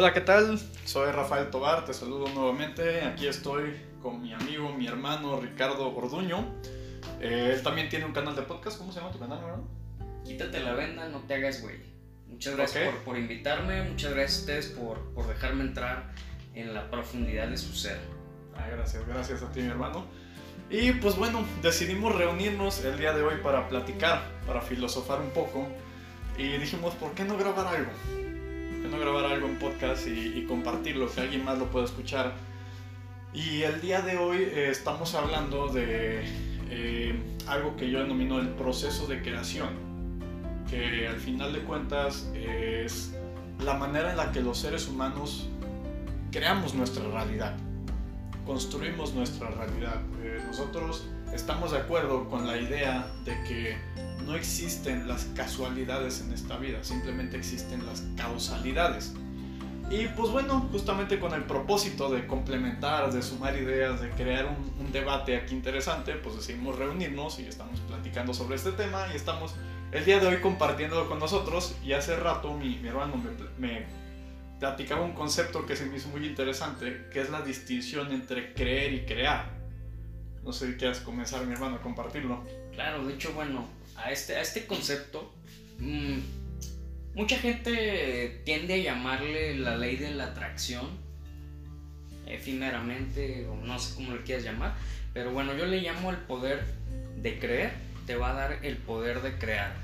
Hola, ¿qué tal? Soy Rafael Tobar, te saludo nuevamente. Aquí estoy con mi amigo, mi hermano Ricardo Orduño. Eh, él también tiene un canal de podcast. ¿Cómo se llama tu canal, hermano? Quítate la venda, no te hagas güey. Muchas gracias por, por, invitarme, muchas gracias a ustedes por, por dejarme entrar en la profundidad de su ser. Ah, gracias, gracias a ti, mi hermano. Y pues bueno, decidimos reunirnos el día de hoy para platicar, para filosofar un poco. Y dijimos, ¿por qué no grabar algo? ¿Por qué no grabar algo en podcast y, compartirlo, que alguien más lo pueda escuchar? Y el día de hoy eh, estamos hablando de eh, algo que yo denomino el proceso de creación, que al final de cuentas es la manera en la que los seres humanos creamos nuestra realidad construimos nuestra realidad. Eh, nosotros estamos de acuerdo con la idea de que no existen las casualidades en esta vida, simplemente existen las causalidades. Y pues bueno, justamente con el propósito de complementar, de sumar ideas, de crear un, debate aquí interesante, pues decidimos reunirnos y estamos platicando sobre este tema y estamos el día de hoy compartiéndolo con nosotros. Y hace rato mi, mi hermano me, me platicaba un concepto que se me hizo muy interesante, que es la distinción entre creer y crear. No sé si quieres comenzar, mi hermano, a compartirlo. Claro, de hecho, bueno, a este, a este concepto, mmm, mucha gente tiende a llamarle la ley de la atracción, efímeramente, o no sé cómo le quieras llamar, pero bueno, yo le llamo el poder de creer, te va a dar el poder de crear.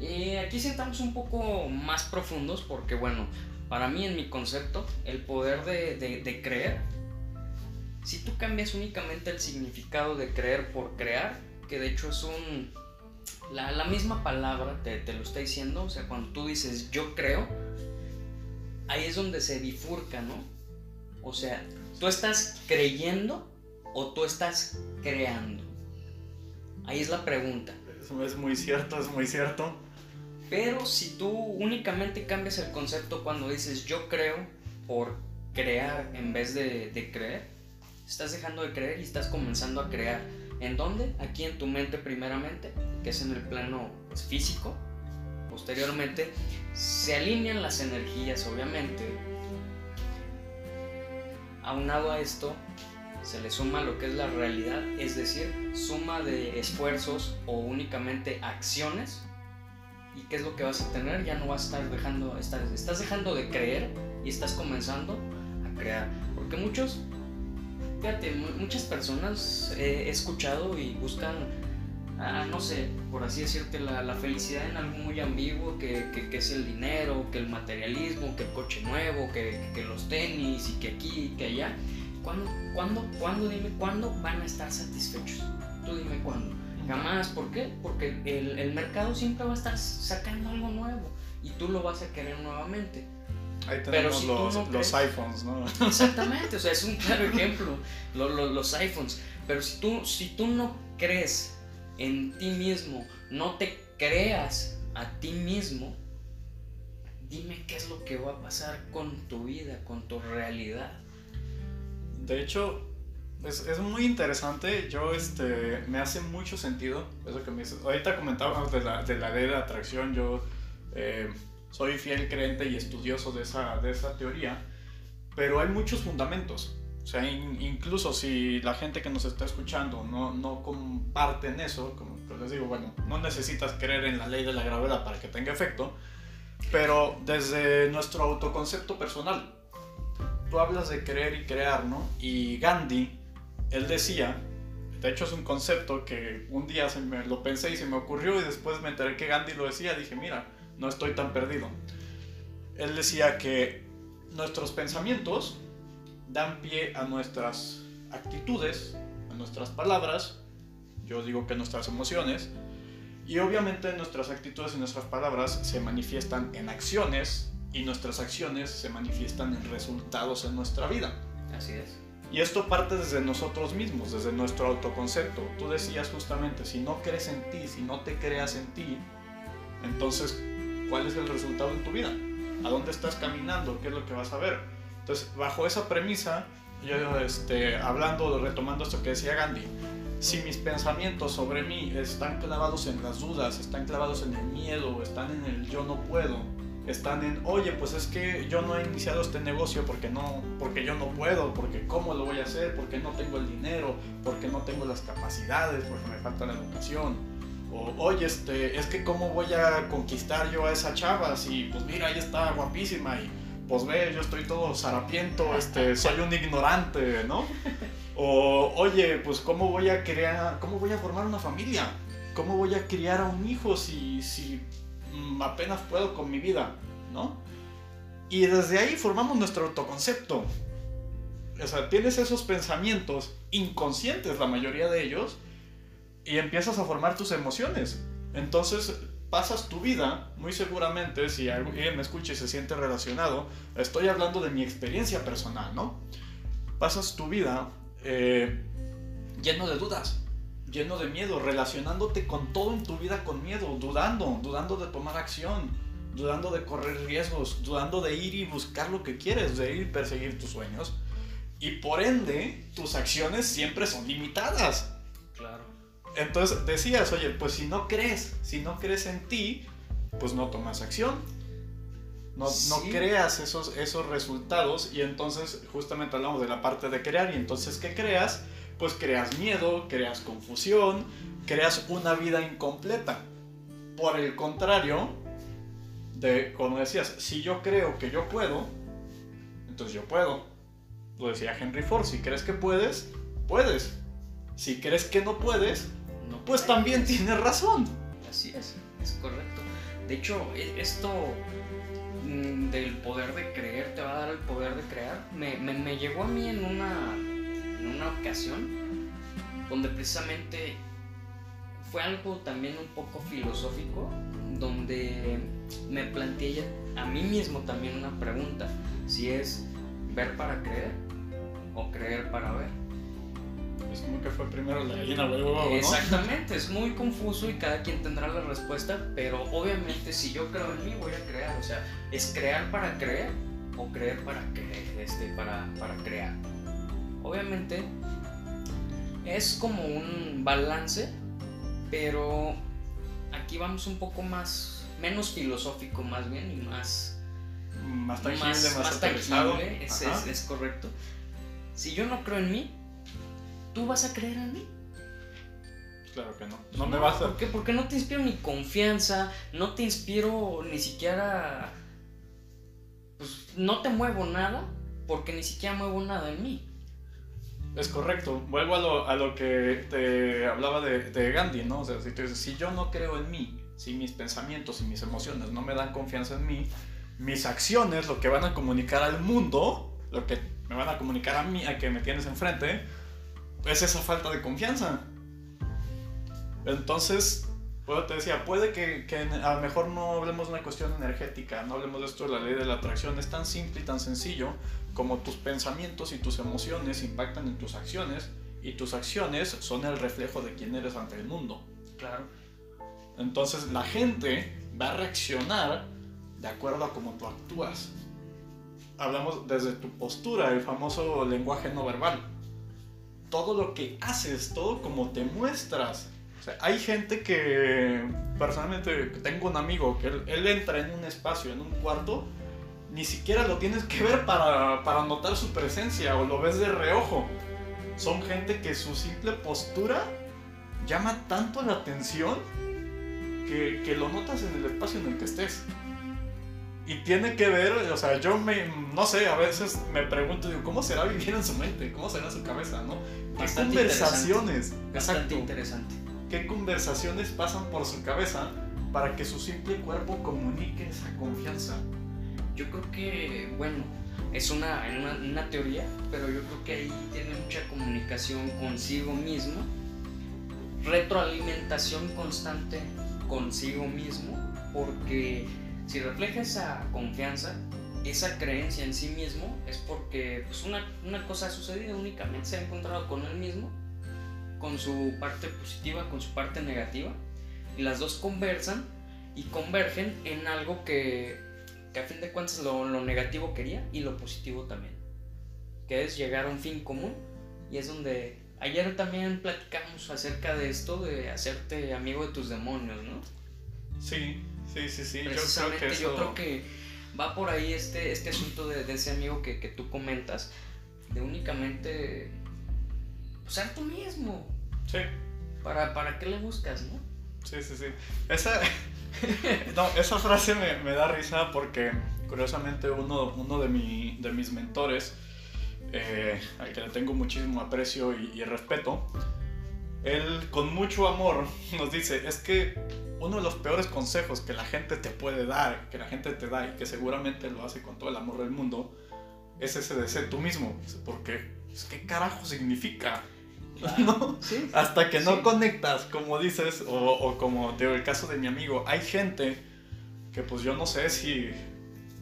Y aquí sentamos un poco más profundos porque, bueno, para mí, en mi concepto, el poder de, creer, si tú cambias únicamente el significado de creer por crear, que de hecho es un... La, misma palabra te, te, lo está diciendo, o sea, cuando tú dices yo creo, ahí es donde se bifurca, ¿no? O sea, tú estás creyendo o tú estás creando. Ahí es la pregunta. Eso es muy cierto, es muy cierto. Pero si tú únicamente cambias el concepto cuando dices yo creo por crear en vez de, creer, estás dejando de creer y estás comenzando a crear. ¿En dónde? Aquí en tu mente primeramente, que es en el plano físico. Posteriormente se alinean las energías, obviamente. Aunado a esto, se le suma lo que es la realidad, es decir, suma de esfuerzos o únicamente acciones ¿Y qué es lo que vas a tener? Ya no vas a estar dejando, estás dejando de creer y estás comenzando a crear. Porque muchos, fíjate, muchas personas he escuchado y buscan, ah, no sé, por así decirte, la, felicidad en algo muy ambiguo, que, que, es el dinero, que el materialismo, que el coche nuevo, que, que los tenis y que aquí y que allá. ¿Cuándo, cuándo, cuándo, dime, cuándo van a estar satisfechos? Tú dime cuándo. Jamás, ¿por qué? Porque el, el, mercado siempre va a estar sacando algo nuevo y tú lo vas a querer nuevamente. Ahí tenemos los, los, iPhones, ¿no? Exactamente, o sea, es un claro ejemplo, los, los, iPhones. Pero si tú, si tú no crees en ti mismo, no te creas a ti mismo, dime qué es lo que va a pasar con tu vida, con tu realidad. De hecho, es, muy interesante. Yo, este, me hace mucho sentido eso que me dices. Ahorita comentábamos de la, de la ley de atracción. Yo eh, soy fiel creyente y estudioso de esa, de esa teoría. Pero hay muchos fundamentos. O sea, incluso si la gente que nos está escuchando no, no comparten eso, como pues les digo, bueno, no necesitas creer en la ley de la gravedad para que tenga efecto, pero desde nuestro autoconcepto personal, tú hablas de creer y crear, ¿no? Y Gandhi él decía, de hecho es un concepto que un día se me lo pensé y se me ocurrió y después me enteré que Gandhi lo decía, dije, mira, no estoy tan perdido. Él decía que nuestros pensamientos dan pie a nuestras actitudes, a nuestras palabras, yo digo que nuestras emociones, y obviamente nuestras actitudes y nuestras palabras se manifiestan en acciones y nuestras acciones se manifiestan en resultados en nuestra vida. Así es. Y esto parte desde nosotros mismos, desde nuestro autoconcepto. Tú decías justamente, si no crees en ti, si no te creas en ti, entonces, ¿cuál es el resultado en tu vida? ¿A dónde estás caminando? ¿Qué es lo que vas a ver? Entonces, bajo esa premisa, yo este, hablando, retomando esto que decía Gandhi, si mis pensamientos sobre mí están clavados en las dudas, están clavados en el miedo, están en el yo no puedo, están en, oye, pues es que yo no he iniciado este negocio porque no, porque yo no puedo, porque cómo lo voy a hacer, porque no tengo el dinero, porque no tengo las capacidades, porque me falta la educación. O, oye, este, es que cómo voy a conquistar yo a esa chava si, pues mira, ella está guapísima y pues ve, yo estoy todo zarapiento, este, soy un ignorante, ¿no? O, oye, pues cómo voy a crear, cómo voy a formar una familia, cómo voy a criar a un hijo si, si mm, apenas puedo con mi vida, ¿no? Y desde ahí formamos nuestro autoconcepto. O sea, tienes esos pensamientos inconscientes, la mayoría de ellos, y empiezas a formar tus emociones. Entonces, pasas tu vida, muy seguramente, si alguien me escucha y se siente relacionado, estoy hablando de mi experiencia personal, ¿no? Pasas tu vida eh, lleno de dudas, lleno de miedo, relacionándote con todo en tu vida con miedo, dudando, dudando de tomar acción, dudando de correr riesgos, dudando de ir y buscar lo que quieres, de ir y perseguir tus sueños. Y por ende, tus acciones siempre son limitadas. Entonces decías, oye, pues si no crees, si no crees en ti, pues no tomas acción. No, no creas esos, esos resultados y entonces justamente hablamos de la parte de crear y entonces ¿qué creas? Pues creas miedo, creas confusión, creas una vida incompleta. Por el contrario, de como decías, si yo creo que yo puedo, entonces yo puedo. Lo decía Henry Ford, si crees que puedes, puedes. Si crees que no puedes, no pues también tienes razón. Así es, es correcto. De hecho, e, esto mm, del poder de creer te va a dar el poder de crear. Me, me, me llegó a mí en una, en una ocasión donde precisamente fue algo también un poco filosófico, donde me planteé a mí mismo también una pregunta, si es ver para creer o creer para ver. Es como que fue primero la gallina o el huevo, ¿no? Exactamente, es muy confuso y cada quien tendrá la respuesta, pero obviamente si yo creo en mí voy a crear, o sea, es crear para creer o creer para creer, este, para, para crear. Obviamente es como un balance, pero aquí vamos un poco más, menos filosófico más bien y más Más tangible, más, más, más tangible, es, es- es correcto. Si yo no creo en mí, ¿tú vas a creer en mí? Claro que no. No me vas a... ¿Por qué? Porque no te inspiro ni confianza, no te inspiro ni siquiera. Pues no te muevo nada, porque ni siquiera muevo nada en mí. Es correcto. Vuelvo a lo, a lo que te hablaba de, de Gandhi, ¿no? O sea, si, tú dices, si yo no creo en mí, si mis pensamientos y mis emociones no me dan confianza en mí, mis acciones, lo que van a comunicar al mundo, lo que me van a comunicar a mí, a que me tienes enfrente, es esa falta de confianza. Entonces, pues te decía, puede que, que a lo mejor no hablemos de una cuestión energética, no hablemos de esto de la ley de la atracción, es tan simple y tan sencillo como tus pensamientos y tus emociones impactan en tus acciones y tus acciones son el reflejo de quién eres ante el mundo. Claro. Entonces la gente va a reaccionar de acuerdo a cómo tú actúas. Hablamos desde tu postura, el famoso lenguaje no verbal. Todo lo que haces, todo como te muestras. O sea, hay gente que, personalmente, tengo un amigo que él, él entra en un espacio, en un cuarto, ni siquiera lo tienes que ver para, para notar su presencia o lo ves de reojo. Son gente que su simple postura llama tanto la atención que, que lo notas en el espacio en el que estés. Y tiene que ver, o sea, yo me, no sé, a veces me pregunto, digo, ¿cómo será vivir en su mente? ¿Cómo será su cabeza, no? ¿Qué conversaciones? Exacto. interesante. ¿Qué conversaciones pasan por su cabeza para que su simple cuerpo comunique esa confianza? Yo creo que, bueno, es una, una, una teoría, pero yo creo que ahí tiene mucha comunicación consigo mismo, retroalimentación constante consigo mismo, porque si refleja esa confianza, esa creencia en sí mismo, es porque pues, una, una cosa ha sucedido únicamente, se ha encontrado con él mismo, con su parte positiva, con su parte negativa, y las dos conversan y convergen en algo que, que a fin de cuentas lo, lo negativo quería y lo positivo también, que es llegar a un fin común, y es donde ayer también platicamos acerca de esto, de hacerte amigo de tus demonios, ¿no? Sí, Sí, sí, sí. Yo creo Precisamente que yo eso... creo que va por ahí este, este asunto de, de ese amigo que, que tú comentas, de únicamente ser tú mismo. Sí, ¿Para, ¿Para qué le buscas, no? sí, sí, sí. Esa, no, esa frase me, me da risa porque, curiosamente, uno, uno de, mi, de mis mentores, eh, al que le tengo muchísimo aprecio y, y respeto, él con mucho amor nos dice, es que uno de los peores consejos que la gente te puede dar, que la gente te da y que seguramente lo hace con todo el amor del mundo, es ese de ser tú mismo. Porque, pues, ¿qué carajo significa? ¿No? Sí. Hasta que no Sí. conectas, como dices, o, o como digo, el caso de mi amigo, hay gente que pues yo no sé si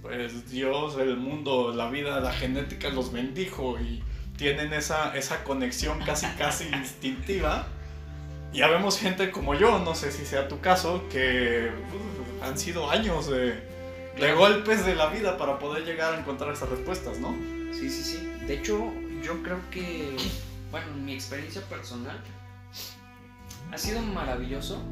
pues Dios, el mundo, la vida, la genética los bendijo y tienen esa, esa conexión casi casi instintiva. Ya vemos gente como yo, no sé si sea tu caso, que uf, han sido años de, de golpes de la vida para poder llegar a encontrar esas respuestas, ¿no? Sí, sí, sí. De hecho, yo creo que, bueno, en mi experiencia personal, ha sido maravilloso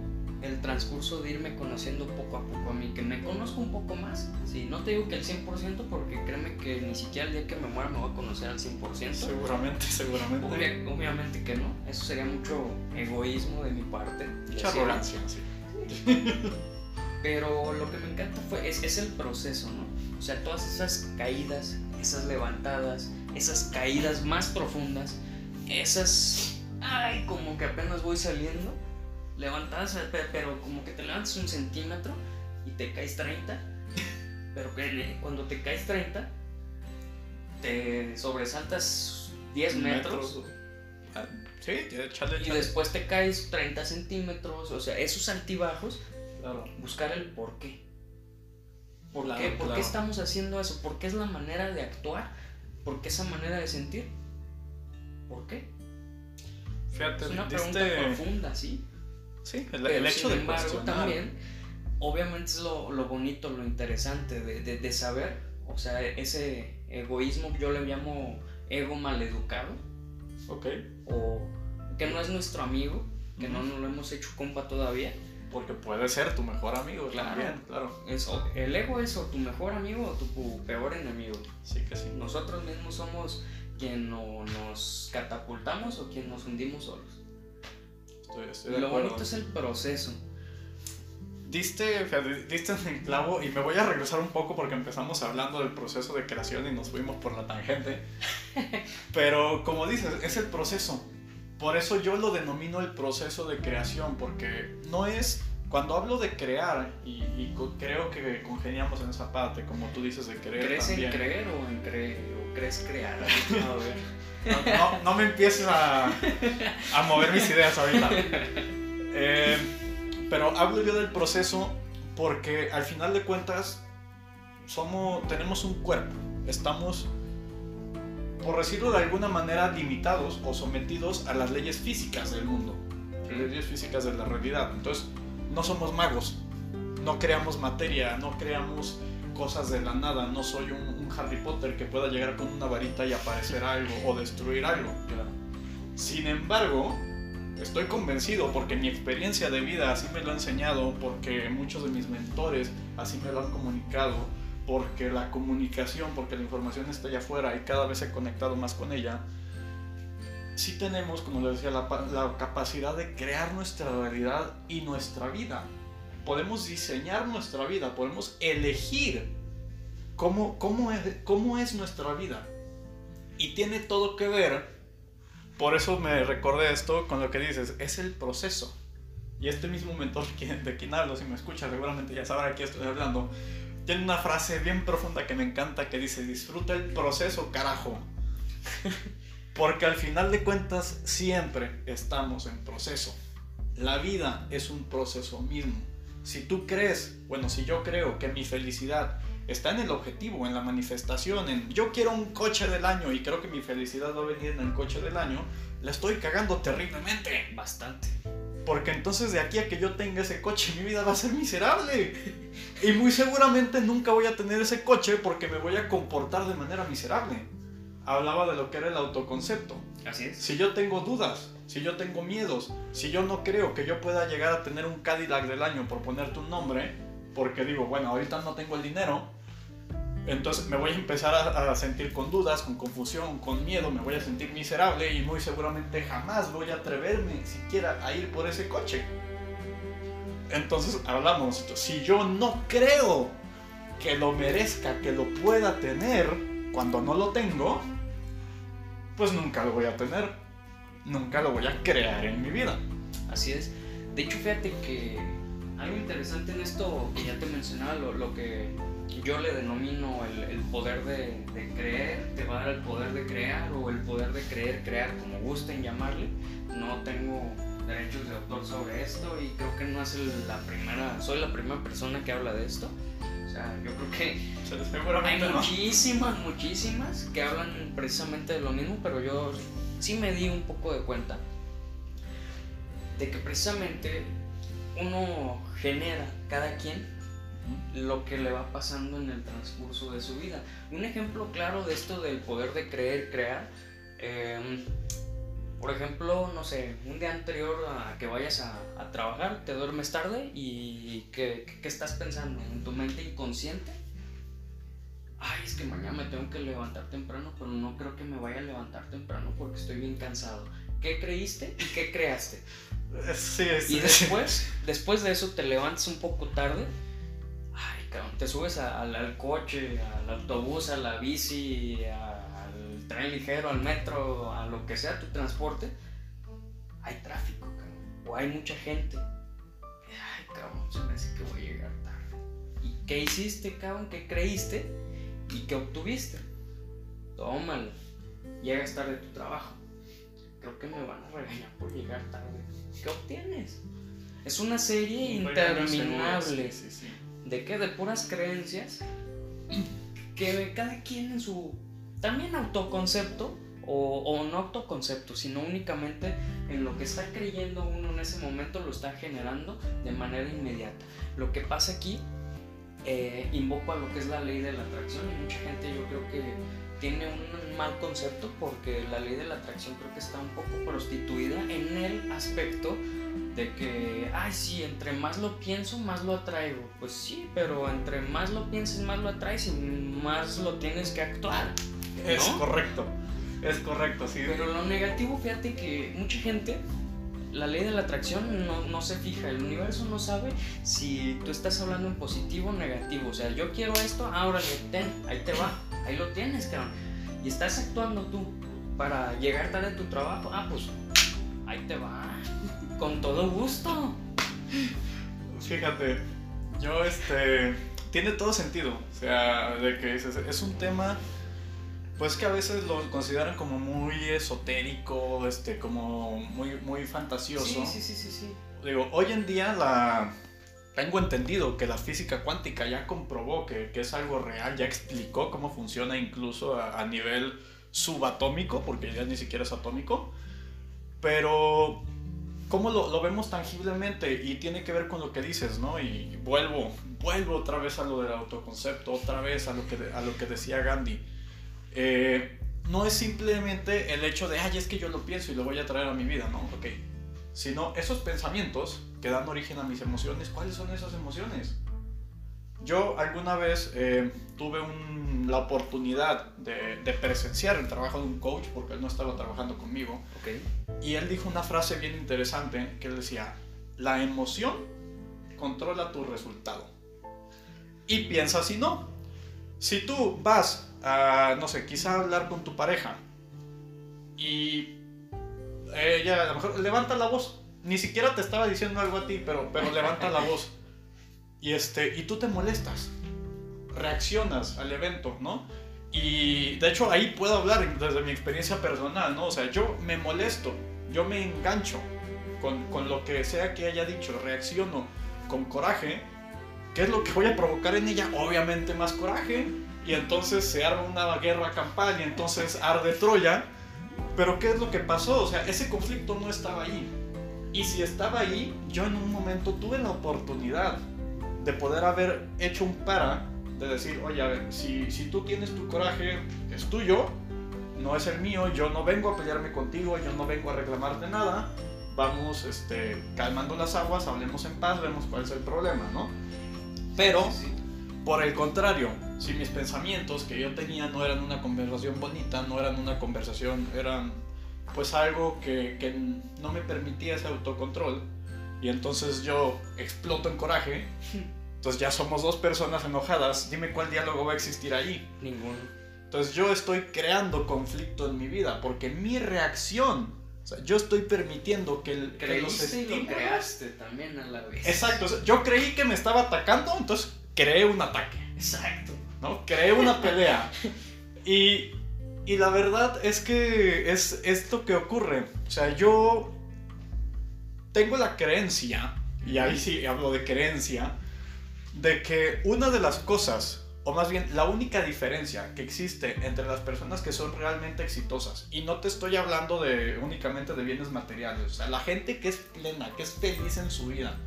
el transcurso de irme conociendo poco a poco a mí, que me conozco un poco más. Sí, no te digo que el 100%, porque créeme que ni siquiera el día que me muera me voy a conocer al 100%. Seguramente, seguramente. Obvia- obviamente que no, eso sería mucho egoísmo de mi parte. Mucha arrogancia, sí. Pero lo que me encanta fue, es, es el proceso, ¿no? O sea, todas esas caídas, esas levantadas, esas caídas más profundas, esas, ay, como que apenas voy saliendo, levantadas, pe- pero como que te levantas un centímetro y te caes 30, pero que cuando te caes 30, te sobresaltas 10 metros. Ah, Sí, Y después te caes 30 centímetros, o sea, esos altibajos Claro. buscar el por qué. ¿Por, Claro, qué? ¿Por claro. qué estamos haciendo eso? ¿Por qué es la manera de actuar? ¿Por qué esa manera de sentir? ¿Por qué? Fíjate, Es una diste- pregunta profunda, sí. Sí, el, Pero el hecho sin de embargo, cuestionar. también, obviamente es lo, lo bonito, lo interesante de, de- de saber, o sea, ese egoísmo yo le llamo ego maleducado, Ok. o que no es nuestro amigo, que no Ujú. nos lo hemos hecho compa todavía. Porque puede ser tu mejor amigo Claro. también, claro. Es, o- el ego es o tu mejor amigo o tu peor enemigo. Sí que sí. Nosotros mismos somos quien o nos catapultamos o quien nos hundimos solos. Estoy, estoy de lo acuerdo. bonito es el proceso. Diste, diste en el clavo y me voy a regresar un poco porque empezamos hablando del proceso de creación y nos fuimos por la tangente. Pero como dices, es el proceso. Por eso yo lo denomino el proceso de creación, porque no es, cuando hablo de crear, y, creo que congeniamos en esa parte, como tú dices, de creer ¿Crees también. en creer o, en cre- o crees crear? A ver. No, no- no me empieces a, a mover mis ideas ahorita. Eh, pero hablo yo del proceso porque al final de cuentas somos, tenemos un cuerpo. Estamos, por decirlo de alguna manera, limitados o sometidos a las leyes físicas del mundo. Leyes físicas de la realidad. Entonces, no somos magos. No creamos materia, no creamos cosas de la nada. No soy un, un Harry Potter que pueda llegar con una varita y aparecer algo o destruir algo. Sin embargo, estoy convencido porque mi experiencia de vida así me lo ha enseñado, porque muchos de mis mentores así me lo han comunicado, porque la comunicación, porque la información está allá afuera y cada vez he conectado más con ella. Sí tenemos, como les decía, la, la capacidad de crear nuestra realidad y nuestra vida. Podemos diseñar nuestra vida, podemos elegir cómo, cómo, es, cómo es nuestra vida. Y tiene todo que ver por eso me recordé esto con lo que dices, es el proceso. Y este mismo mentor de quien hablo, si me escucha, seguramente ya sabrá de qué estoy hablando. Tiene una frase bien profunda que me encanta que dice, disfruta el proceso, carajo. Porque al final de cuentas siempre estamos en proceso. La vida es un proceso mismo. Si tú crees, bueno, si yo creo que mi felicidad está en el objetivo, en la manifestación, en yo quiero un coche del año y creo que mi felicidad va a venir en el coche del año, la estoy cagando terriblemente. Bastante. Porque entonces de aquí a que yo tenga ese coche, mi vida va a ser miserable. Y muy seguramente nunca voy a tener ese coche porque me voy a comportar de manera miserable. Hablaba de lo que era el autoconcepto. Así es. Si yo tengo dudas, si yo tengo miedos, si yo no creo que yo pueda llegar a tener un Cadillac del año, por ponerte un nombre, porque digo, bueno, ahorita no tengo el dinero, entonces me voy a empezar a, a, sentir con dudas, con confusión, con miedo, me voy a sentir miserable y muy seguramente jamás voy a atreverme siquiera a ir por ese coche. Entonces hablamos, si yo no creo que lo merezca, que lo pueda tener cuando no lo tengo, pues nunca lo voy a tener, nunca lo voy a crear en mi vida. Así es. De hecho, fíjate que algo interesante en esto que ya te mencionaba, lo, que yo le denomino el, poder de, creer, te va a dar el poder de crear o el poder de creer, crear, como gusten llamarle. No tengo derechos de autor sobre esto y creo que no es la primera, soy la primera persona que habla de esto. Sea, yo creo que hay muchísimas, muchísimas que hablan precisamente de lo mismo, pero yo sí me di un poco de cuenta de que precisamente uno genera cada quien lo que le va pasando en el transcurso de su vida. Un ejemplo claro de esto del poder de creer, crear, em, por ejemplo, no sé, un día anterior a que vayas a, trabajar, te duermes tarde y ¿qué, estás pensando? En tu mente inconsciente. Ay, es que mañana me tengo que levantar temprano, pero no creo que me vaya a levantar temprano porque estoy bien cansado. ¿Qué creíste y qué creaste? Sí, sí. Y después, después de eso te levantas un poco tarde. Ay, cabrón, te subes al coche, al autobús, a la bici, a tren ligero, al metro, a lo que sea tu transporte, hay tráfico, cabrón. O hay mucha gente. Ay, cabrón, se me hace que voy a llegar tarde. ¿Y qué hiciste, cabrón? ¿Qué creíste? ¿Y qué obtuviste? Tómalo. Llegas tarde a tu trabajo. Creo que me van a regañar por llegar tarde. ¿Qué obtienes? Es una serie interminable. ¿De qué? De puras creencias. Que cada quien en su también autoconcepto, o, no autoconcepto, sino únicamente en lo que está creyendo uno en ese momento lo está generando de manera inmediata. Lo que pasa aquí, eh, invoco a lo que es la ley de la atracción y mucha gente yo creo que tiene un mal concepto porque la ley de la atracción creo que está un poco prostituida en el aspecto de que, ay, sí, entre más lo pienso, más lo atraigo. Pues sí, pero entre más lo pienses, más lo atraes y más lo tienes que actuar. Es correcto, es correcto, sí. Pero lo negativo, fíjate que mucha gente, la ley de la atracción no, no se fija, el universo no sabe si tú estás hablando en positivo o negativo. O sea, yo quiero esto, ahora ten, ahí te va, ahí lo tienes, cabrón. Y estás actuando tú para llegar tarde a tu trabajo, ah, pues ahí te va, con todo gusto. Fíjate, yo este tiene todo sentido. O sea, de que es, es un tema pues que a veces lo consideran como muy esotérico, este, como muy, muy fantasioso. Sí, sí, sí, sí, Digo, hoy en día la... Tengo entendido que la física cuántica ya comprobó que, que es algo real, ya explicó cómo funciona incluso a, nivel subatómico, porque ya ni siquiera es atómico. Pero cómo lo, lo, vemos tangiblemente y tiene que ver con lo que dices, ¿no? Y vuelvo, vuelvo otra vez a lo del autoconcepto, otra vez a lo que, a lo que decía Gandhi eh, no es simplemente el hecho de, ay, es que yo lo pienso y lo voy a traer a mi vida, ¿no? Ok. Sino esos pensamientos que dan origen a mis emociones, ¿cuáles son esas emociones? Yo alguna vez eh, tuve la oportunidad de, presenciar el trabajo de un coach porque él no estaba trabajando conmigo. Okay. Y él dijo una frase bien interesante que él decía, la emoción controla tu resultado. Y piensa si no. Si tú vas no sé, quizá hablar con tu pareja y ella a lo mejor levanta la voz. Ni siquiera te estaba diciendo algo a ti, pero, pero levanta la voz. Y, este, y tú te molestas, reaccionas al evento, ¿no? Y de hecho ahí puedo hablar desde mi experiencia personal, ¿no? O sea, yo me molesto, yo me engancho con, con lo que sea que haya dicho, reacciono con coraje. ¿Qué es lo que voy a provocar en ella? Obviamente más coraje y entonces se arma una guerra campal y entonces arde Troya. Pero ¿qué es lo que pasó? O sea, ese conflicto no estaba ahí. Y si estaba ahí, yo en un momento tuve la oportunidad de poder haber hecho un para, de decir, oye, a ver, si, si tú tienes tu coraje, es tuyo, no es el mío, yo no vengo a pelearme contigo, yo no vengo a reclamarte nada, vamos este, calmando las aguas, hablemos en paz, vemos cuál es el problema, ¿no? Pero, por el contrario, si mis pensamientos que yo tenía no eran una conversación bonita, no eran una conversación, eran pues algo que, que no me permitía ese autocontrol, y entonces yo exploto en coraje, entonces ya somos dos personas enojadas, dime cuál diálogo va a existir ahí. Ninguno. Entonces yo estoy creando conflicto en mi vida, porque mi reacción, o sea, yo estoy permitiendo que, el, que los y lo estímulos- creaste también a la vez. Exacto, o sea, yo creí que me estaba atacando, entonces creé un ataque. Exacto. ¿No? Creé una pelea. Y, y la verdad es que es esto que ocurre. O sea, yo tengo la creencia, y ahí sí hablo de creencia, de que una de las cosas, o más bien la única diferencia que existe entre las personas que son realmente exitosas, y no te estoy hablando de únicamente de bienes materiales, o sea, la gente que es plena, que es feliz en su vida,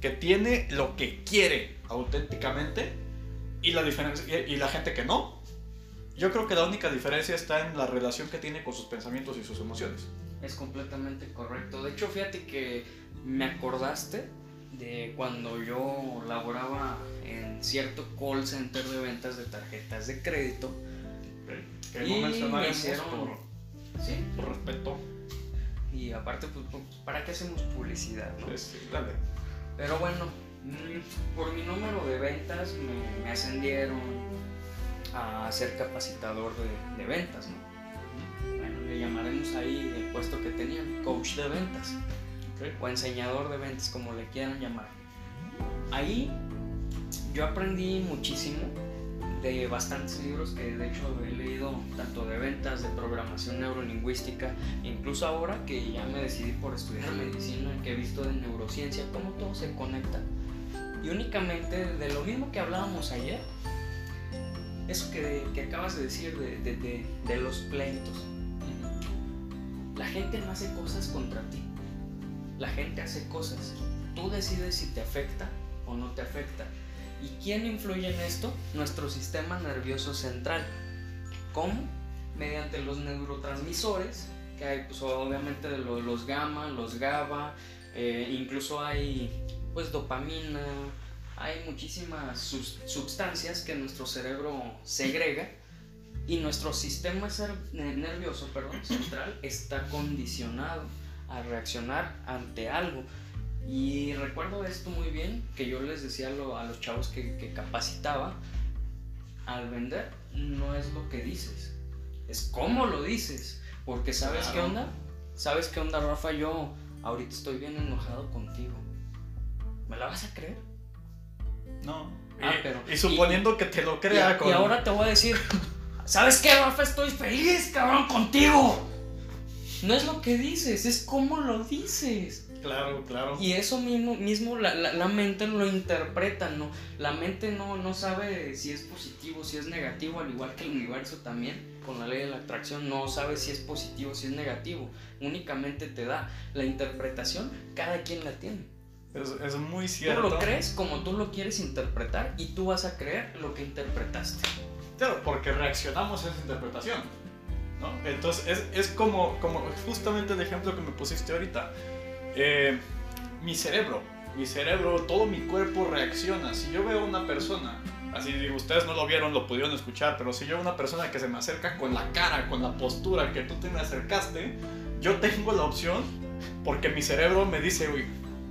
que tiene lo que quiere auténticamente, y la diferencia y, la gente que no. Yo creo que la única diferencia está en la relación que tiene con sus pensamientos y sus emociones. Es completamente correcto. De hecho, fíjate que me acordaste de cuando yo laboraba en cierto call center de ventas de tarjetas de crédito. Que Y me hicieron- por, Sí. por respeto. Y aparte, pues, ¿para qué hacemos publicidad? no? Pues, dale. Pero bueno, por mi número de ventas me, me ascendieron a ser capacitador de, de ventas, ¿no? Bueno, le llamaremos ahí el puesto que tenían, coach de ventas Ok. o enseñador de ventas, como le quieran llamar. Ahí yo aprendí muchísimo de bastantes libros que de hecho he leído tanto de ventas, de programación neurolingüística, incluso ahora que ya me decidí por estudiar medicina, que he visto de neurociencia, cómo todo se conecta. Y únicamente de lo mismo que hablábamos ayer, eso que, que acabas de decir de, de- de- los pleitos. La gente no hace cosas contra ti. La gente hace cosas. Tú decides si te afecta o no te afecta. ¿Y quién influye en esto? Nuestro sistema nervioso central. ¿Cómo? Mediante los neurotransmisores, que hay pues obviamente de lo- los gamma, los GABA, eh, incluso hay pues dopamina, hay muchísimas sus- sustancias que nuestro cerebro segrega y nuestro sistema nervioso perdón, central está condicionado a reaccionar ante algo. Y recuerdo esto muy bien, que yo les decía a, lo- a los chavos que, que capacitaba, al vender no es lo que dices, es cómo lo dices. Porque sabes Claro. qué onda, sabes qué onda Rafa, yo ahorita estoy bien enojado contigo. ¿Me la vas a creer? No. Ah, y, pero- y suponiendo que te lo Y, crea y con. ahora te voy a decir, ¿sabes qué, Rafa? Estoy feliz, cabrón, contigo. No es lo que dices, es cómo lo dices. Claro, claro. Y eso mismo, mismo la, la- la mente lo interpreta, ¿no? La mente no, no sabe si es positivo, si es negativo, al igual que el universo también, con la ley de la atracción, no sabe si es positivo, si es negativo. Únicamente te da la interpretación, cada quien la tiene. Es, es muy Tú cierto. lo crees como tú lo quieres interpretar y tú vas a creer lo que interpretaste. Claro, porque reaccionamos a esa interpretación. ¿no? Entonces, es, es como, como justamente el ejemplo que me pusiste ahorita. Eh, mi cerebro, mi cerebro, todo mi cuerpo reacciona. Si yo veo una persona, así digo, ustedes no lo vieron, lo pudieron escuchar, pero si yo veo una persona que se me acerca con la cara, con la postura que tú te me acercaste, yo tengo la opción, porque mi cerebro me dice, uy,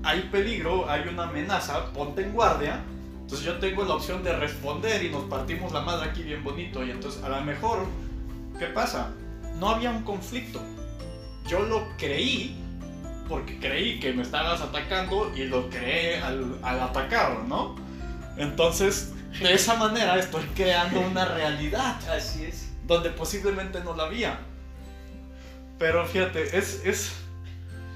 hay peligro, hay una amenaza, ponte en guardia. Entonces yo tengo la opción de responder y nos partimos la madre aquí bien bonito. Y entonces a lo mejor, ¿qué pasa? No había un conflicto. Yo lo creí porque creí que me estabas atacando y lo creé al, al atacar, ¿no? Entonces, de esa manera estoy creando una realidad Así es. donde posiblemente no la había. Pero fíjate, es, es...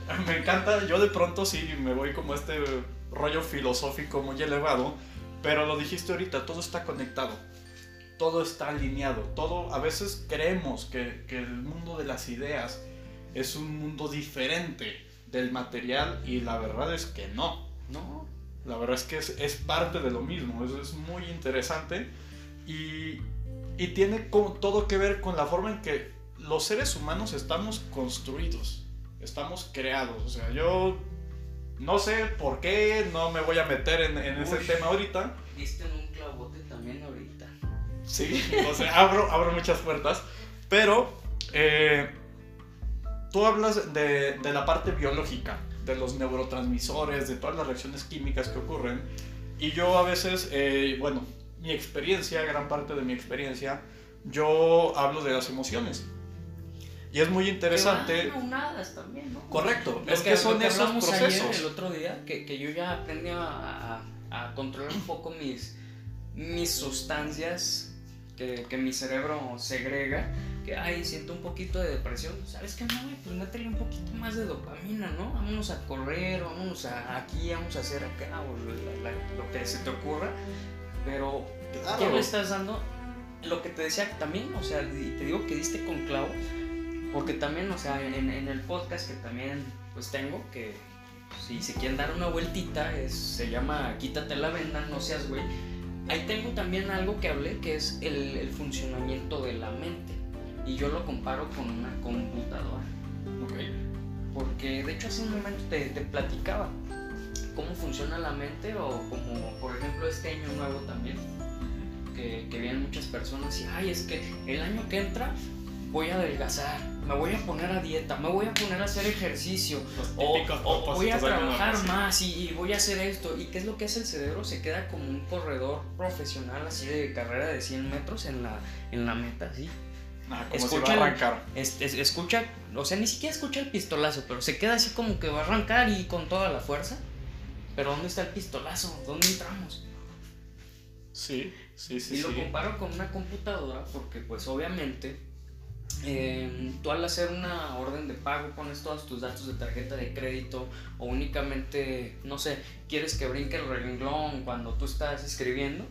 Me encanta, yo de pronto sí me voy como este rollo filosófico muy elevado, pero lo dijiste ahorita, todo está conectado, todo está alineado, todo, a veces creemos que, el mundo de las ideas es un mundo diferente del material y la verdad es que no. No, La verdad es que es, parte de lo mismo, es muy interesante y, y tiene todo que ver con la forma en que los seres humanos estamos construidos, estamos creados. O sea, yo No sé por qué, no me voy a meter en, en ese Uy. tema ahorita. Diste en un clavote también ahorita. Sí, o sea, abro, abro muchas puertas. Pero eh, tú hablas de, de la parte biológica, de los neurotransmisores, de todas las reacciones químicas que ocurren. Y yo a veces, eh, bueno, mi experiencia, gran parte de mi experiencia, yo hablo de las emociones. Y es muy interesante. Que van aunadas también, ¿no? Correcto, Lo es que, lo son que esos hablamos ayer, procesos. el otro día, que, que yo ya aprendí a, a- a controlar un poco mis, mis sustancias que, que mi cerebro segrega. Que, ay, siento un poquito de depresión. ¿Sabes qué, no, güey? Pues métele un poquito más de dopamina, ¿no? Vámonos a correr, vámonos a aquí, vamos a hacer acá, o la- la- lo que se te ocurra. Pero, Claro. ¿qué le estás dando? Lo que te decía también, o sea, y te digo que diste con clavo, porque también, o sea, en, en el podcast que también pues tengo, que si se quieren dar una vueltita, es, se llama Quítate la venda, no seas güey. Ahí tengo también algo que hablé, que es el, el funcionamiento de la mente. Y yo lo comparo con una computadora. Ok. Porque de hecho hace un momento te, te platicaba cómo funciona la mente o como por ejemplo este año nuevo también, que, que vienen muchas personas y, ay, es que el año que entra voy a adelgazar, me voy a poner a dieta, me voy a poner a hacer ejercicio, o, o voy a trabajar sí. más y, y voy a hacer esto. ¿Y qué es lo que hace el cerebro? Se queda como un corredor profesional así de carrera de 100 metros en la, en la meta, así. Ah, como si Escucha va a arrancar. Es- es- escucha, o sea, ni siquiera escucha el pistolazo, pero se queda así como que va a arrancar y con toda la fuerza. Pero ¿dónde está el pistolazo? ¿Dónde entramos? Sí, sí, sí. y lo sí. comparo con una computadora porque pues obviamente eh, tú al hacer una orden de pago pones todos tus datos de tarjeta de crédito o únicamente, no sé, quieres que brinque el renglón cuando tú estás escribiendo,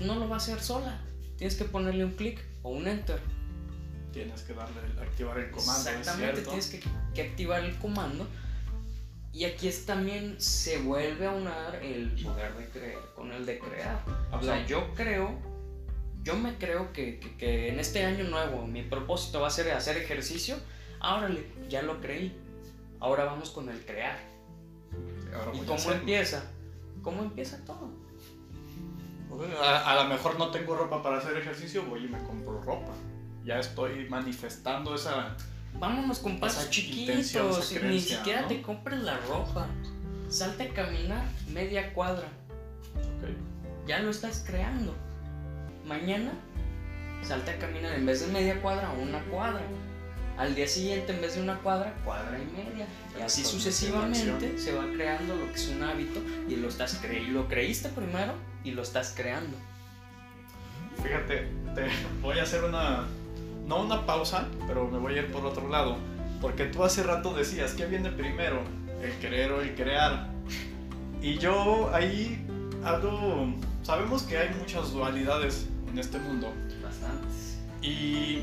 no lo va a hacer sola. Tienes que ponerle un clic o un enter. Tienes que darle, activar el comando, Exactamente, tienes que, que activar el comando. Y aquí es también se vuelve a unar el poder de creer con el de crear. O sea, yo creo, yo me creo que, que- que en este año nuevo mi propósito va a ser hacer ejercicio. Árale, ya lo creí. Ahora vamos con el crear. Ahora ¿Y cómo empieza? ¿Cómo empieza todo? A, a lo mejor no tengo ropa para hacer ejercicio, voy y me compro ropa. Ya estoy manifestando esa. Vámonos con pasos chiquitos, y ni creencia, siquiera ¿no? te compres la ropa. Salte a caminar media cuadra. ya lo estás creando. Mañana salte a caminar en vez de media cuadra una cuadra. Al día siguiente en vez de una cuadra, cuadra y media. Y así sucesivamente se va creando lo que es un hábito y lo estás cre lo creíste primero y lo estás creando. Fíjate, te voy a hacer una. No una pausa, pero me voy a ir por otro lado. Porque tú hace rato decías, ¿qué viene primero? ¿El querer o el crear? Y yo ahí hablo. Sabemos que hay muchas dualidades en este mundo. Bastantes. Y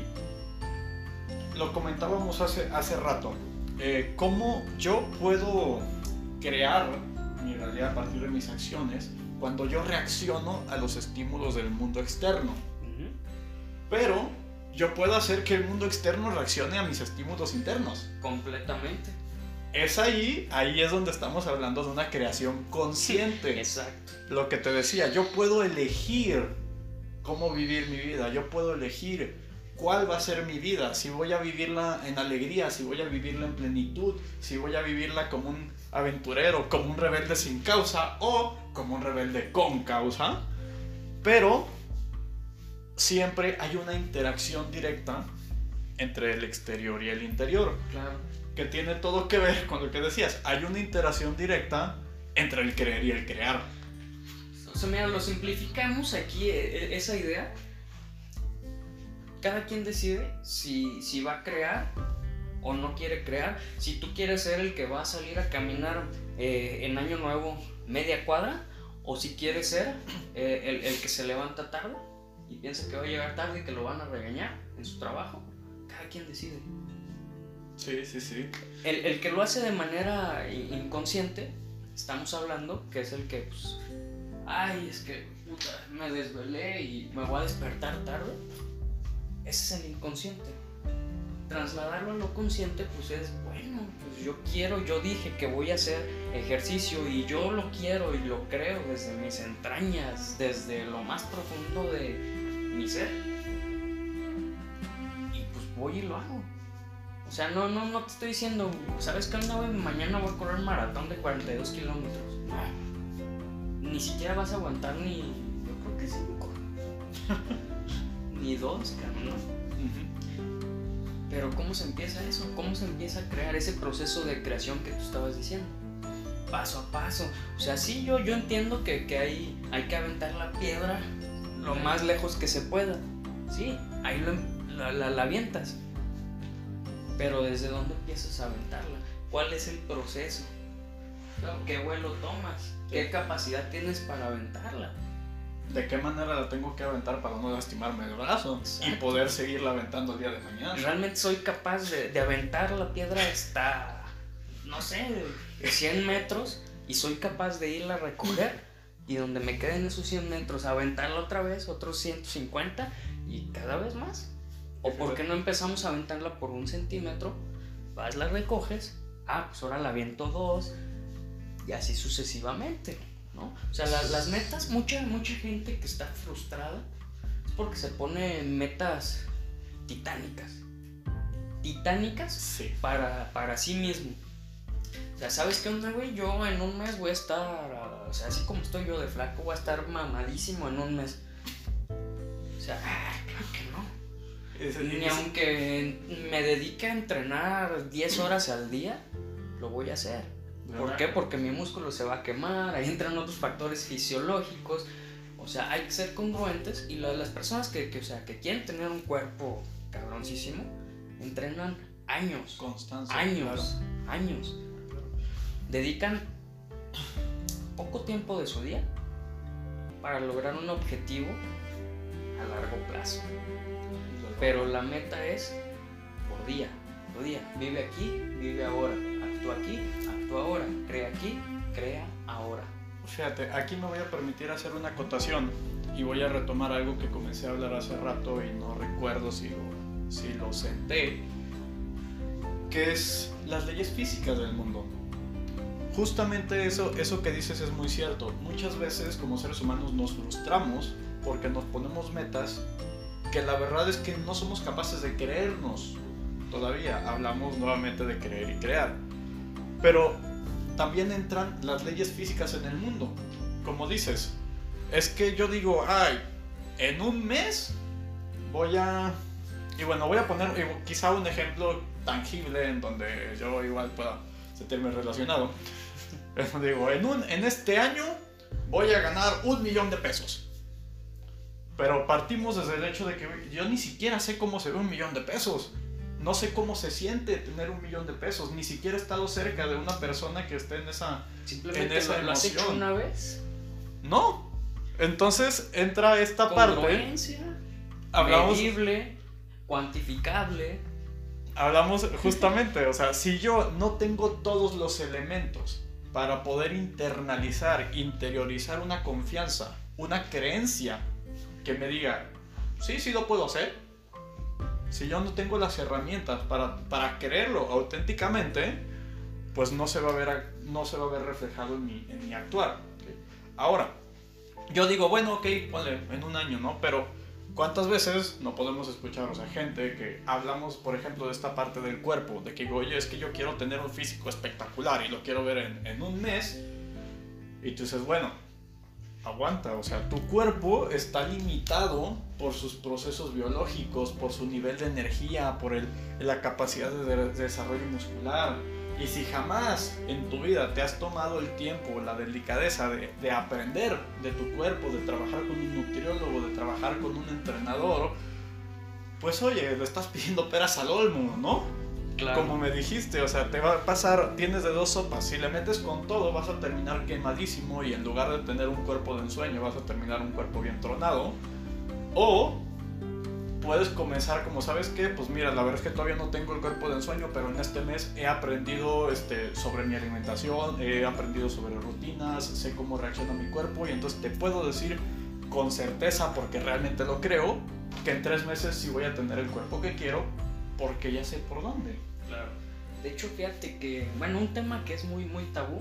lo comentábamos hace, hace rato. eh, ¿Cómo yo puedo crear mi realidad a partir de mis acciones cuando yo reacciono a los estímulos del mundo externo? Pero yo puedo hacer que el mundo externo reaccione a mis estímulos internos. Completamente. Es ahí, ahí es donde estamos hablando de una creación consciente. Exacto. Lo que te decía, yo puedo elegir cómo vivir mi vida, yo puedo elegir cuál va a ser mi vida, si voy a vivirla en alegría, si voy a vivirla en plenitud, si voy a vivirla como un aventurero, como un rebelde sin causa o como un rebelde con causa. Pero siempre hay una interacción directa entre el exterior y el interior, Claro. que tiene todo que ver con lo que decías. Hay una interacción directa entre el creer y el crear. O sea, mira, lo simplificamos aquí, e- e- esa idea. Cada quien decide si, si va a crear o no quiere crear. Si tú quieres ser el que va a salir a caminar eh, en Año Nuevo media cuadra, o si quieres ser eh, el, el que se levanta tarde y piensa que va a llegar tarde y que lo van a regañar en su trabajo. Cada quien decide. Sí, sí, sí. El, el que lo hace de manera in- inconsciente, estamos hablando que es el que, pues, ay, es que puta, me desvelé y me voy a despertar tarde. Ese es el inconsciente. trasladarlo a lo consciente, pues es bueno, pues yo quiero, yo dije que voy a hacer ejercicio y yo lo quiero y lo creo desde mis entrañas, desde lo más profundo de mi ser. Y pues voy y lo hago. O sea, no, no, no te estoy diciendo, ¿sabes qué onda? Mañana voy a correr maratón de 42 kilómetros. Ni siquiera vas a aguantar ni, yo creo que cinco. ni dos, cabrón, ¿no? Pero ¿cómo se empieza eso? ¿Cómo se empieza a crear ese proceso de creación que tú estabas diciendo? Paso a paso. O sea, sí, yo, yo entiendo que, que hay, hay que aventar la piedra lo más lejos que se pueda. Sí, ahí lo, la, la, la avientas. Pero ¿desde dónde empiezas a aventarla? ¿Cuál es el proceso? ¿Qué vuelo tomas? ¿Qué capacidad tienes para aventarla? de qué manera la tengo que aventar para no lastimarme el brazo y poder seguirla aventando el día de mañana. Realmente soy capaz de, de aventar la piedra hasta, no sé, 100 metros y soy capaz de irla a recoger y donde me queden esos 100 metros, aventarla otra vez, otros 150 y cada vez más. O por qué no empezamos a aventarla por un centímetro, vas, la recoges, ah, pues ahora la aviento dos y así sucesivamente. ¿no? O sea, la, las metas, mucha, mucha gente que está frustrada es porque se pone metas titánicas. Titánicas Sí. para, para sí mismo. O sea, ¿sabes qué onda, güey? Yo en un mes voy a estar, o sea, así como estoy yo de flaco, voy a estar mamadísimo en un mes. O sea, claro que no. Ni aunque me dedique a entrenar 10 horas al día, lo voy a hacer. ¿Por qué? Porque mi músculo se va a quemar, ahí entran otros factores fisiológicos. O sea, hay que ser congruentes y la- las personas que, que, o sea, que quieren tener un cuerpo cabroncísimo, entrenan años, Constancia. años, años. Dedican poco tiempo de su día para lograr un objetivo a largo plazo. Pero la meta es por día, por día. Vive aquí, vive ahora. Actúa aquí, ahora. Crea aquí, crea ahora. Fíjate, aquí me voy a permitir hacer una acotación y voy a retomar algo que comencé a hablar hace rato y no recuerdo si lo, si lo senté, que es las leyes físicas del mundo. Justamente eso, eso que dices es muy cierto. Muchas veces como seres humanos nos frustramos porque nos ponemos metas que la verdad es que no somos capaces de creernos. Todavía hablamos nuevamente de creer y crear. Pero también entran las leyes físicas en el mundo. Como dices, es que yo digo, ay, en un mes voy a... Y bueno, voy a poner quizá un ejemplo tangible en donde yo igual pueda sentirme relacionado. digo, en, un, en este año voy a ganar un millón de pesos. Pero partimos desde el hecho de que yo ni siquiera sé cómo se ve un millón de pesos. No sé cómo se siente tener un millón de pesos. Ni siquiera he estado cerca de una persona que esté en esa... Simplemente En esa lo, has hecho una vez. No. Entonces entra esta parte. Hablamos, medible, cuantificable. hablamos justamente, o sea, si yo no tengo todos los elementos para poder internalizar, interiorizar una confianza, una creencia que me diga, sí, sí lo puedo hacer. Si yo no tengo las herramientas para, para creerlo auténticamente, pues no se va a ver, no se va a ver reflejado en mi, en mi actuar. ¿ok? Ahora, yo digo, bueno, ok, ponle en un año, ¿no? Pero ¿cuántas veces no podemos escuchar, o sea, gente que hablamos, por ejemplo, de esta parte del cuerpo, de que digo, oye, es que yo quiero tener un físico espectacular y lo quiero ver en, en un mes? Y tú dices, bueno, aguanta, o sea, tu cuerpo está limitado por sus procesos biológicos, por su nivel de energía, por la capacidad de, de desarrollo muscular. Y si jamás en tu vida te has tomado el tiempo, la delicadeza de, de aprender de tu cuerpo, de trabajar con un nutriólogo, de trabajar con un entrenador, pues oye, le estás pidiendo peras al olmo, ¿no? Como me dijiste, o sea, te va a pasar, tienes de dos sopas. Si le metes con todo, vas a terminar quemadísimo y en lugar de tener un cuerpo de ensueño, vas a terminar un cuerpo bien tronado. O puedes comenzar como, ¿sabes qué? Pues mira, la verdad es que todavía no tengo el cuerpo de ensueño, pero en este mes he aprendido este, sobre mi alimentación, he aprendido sobre rutinas, sé cómo reacciona mi cuerpo y entonces te puedo decir con certeza, porque realmente lo creo, que en tres meses sí voy a tener el cuerpo que quiero porque ya sé por dónde. Claro. De hecho, fíjate que, bueno, un tema que es muy, muy tabú,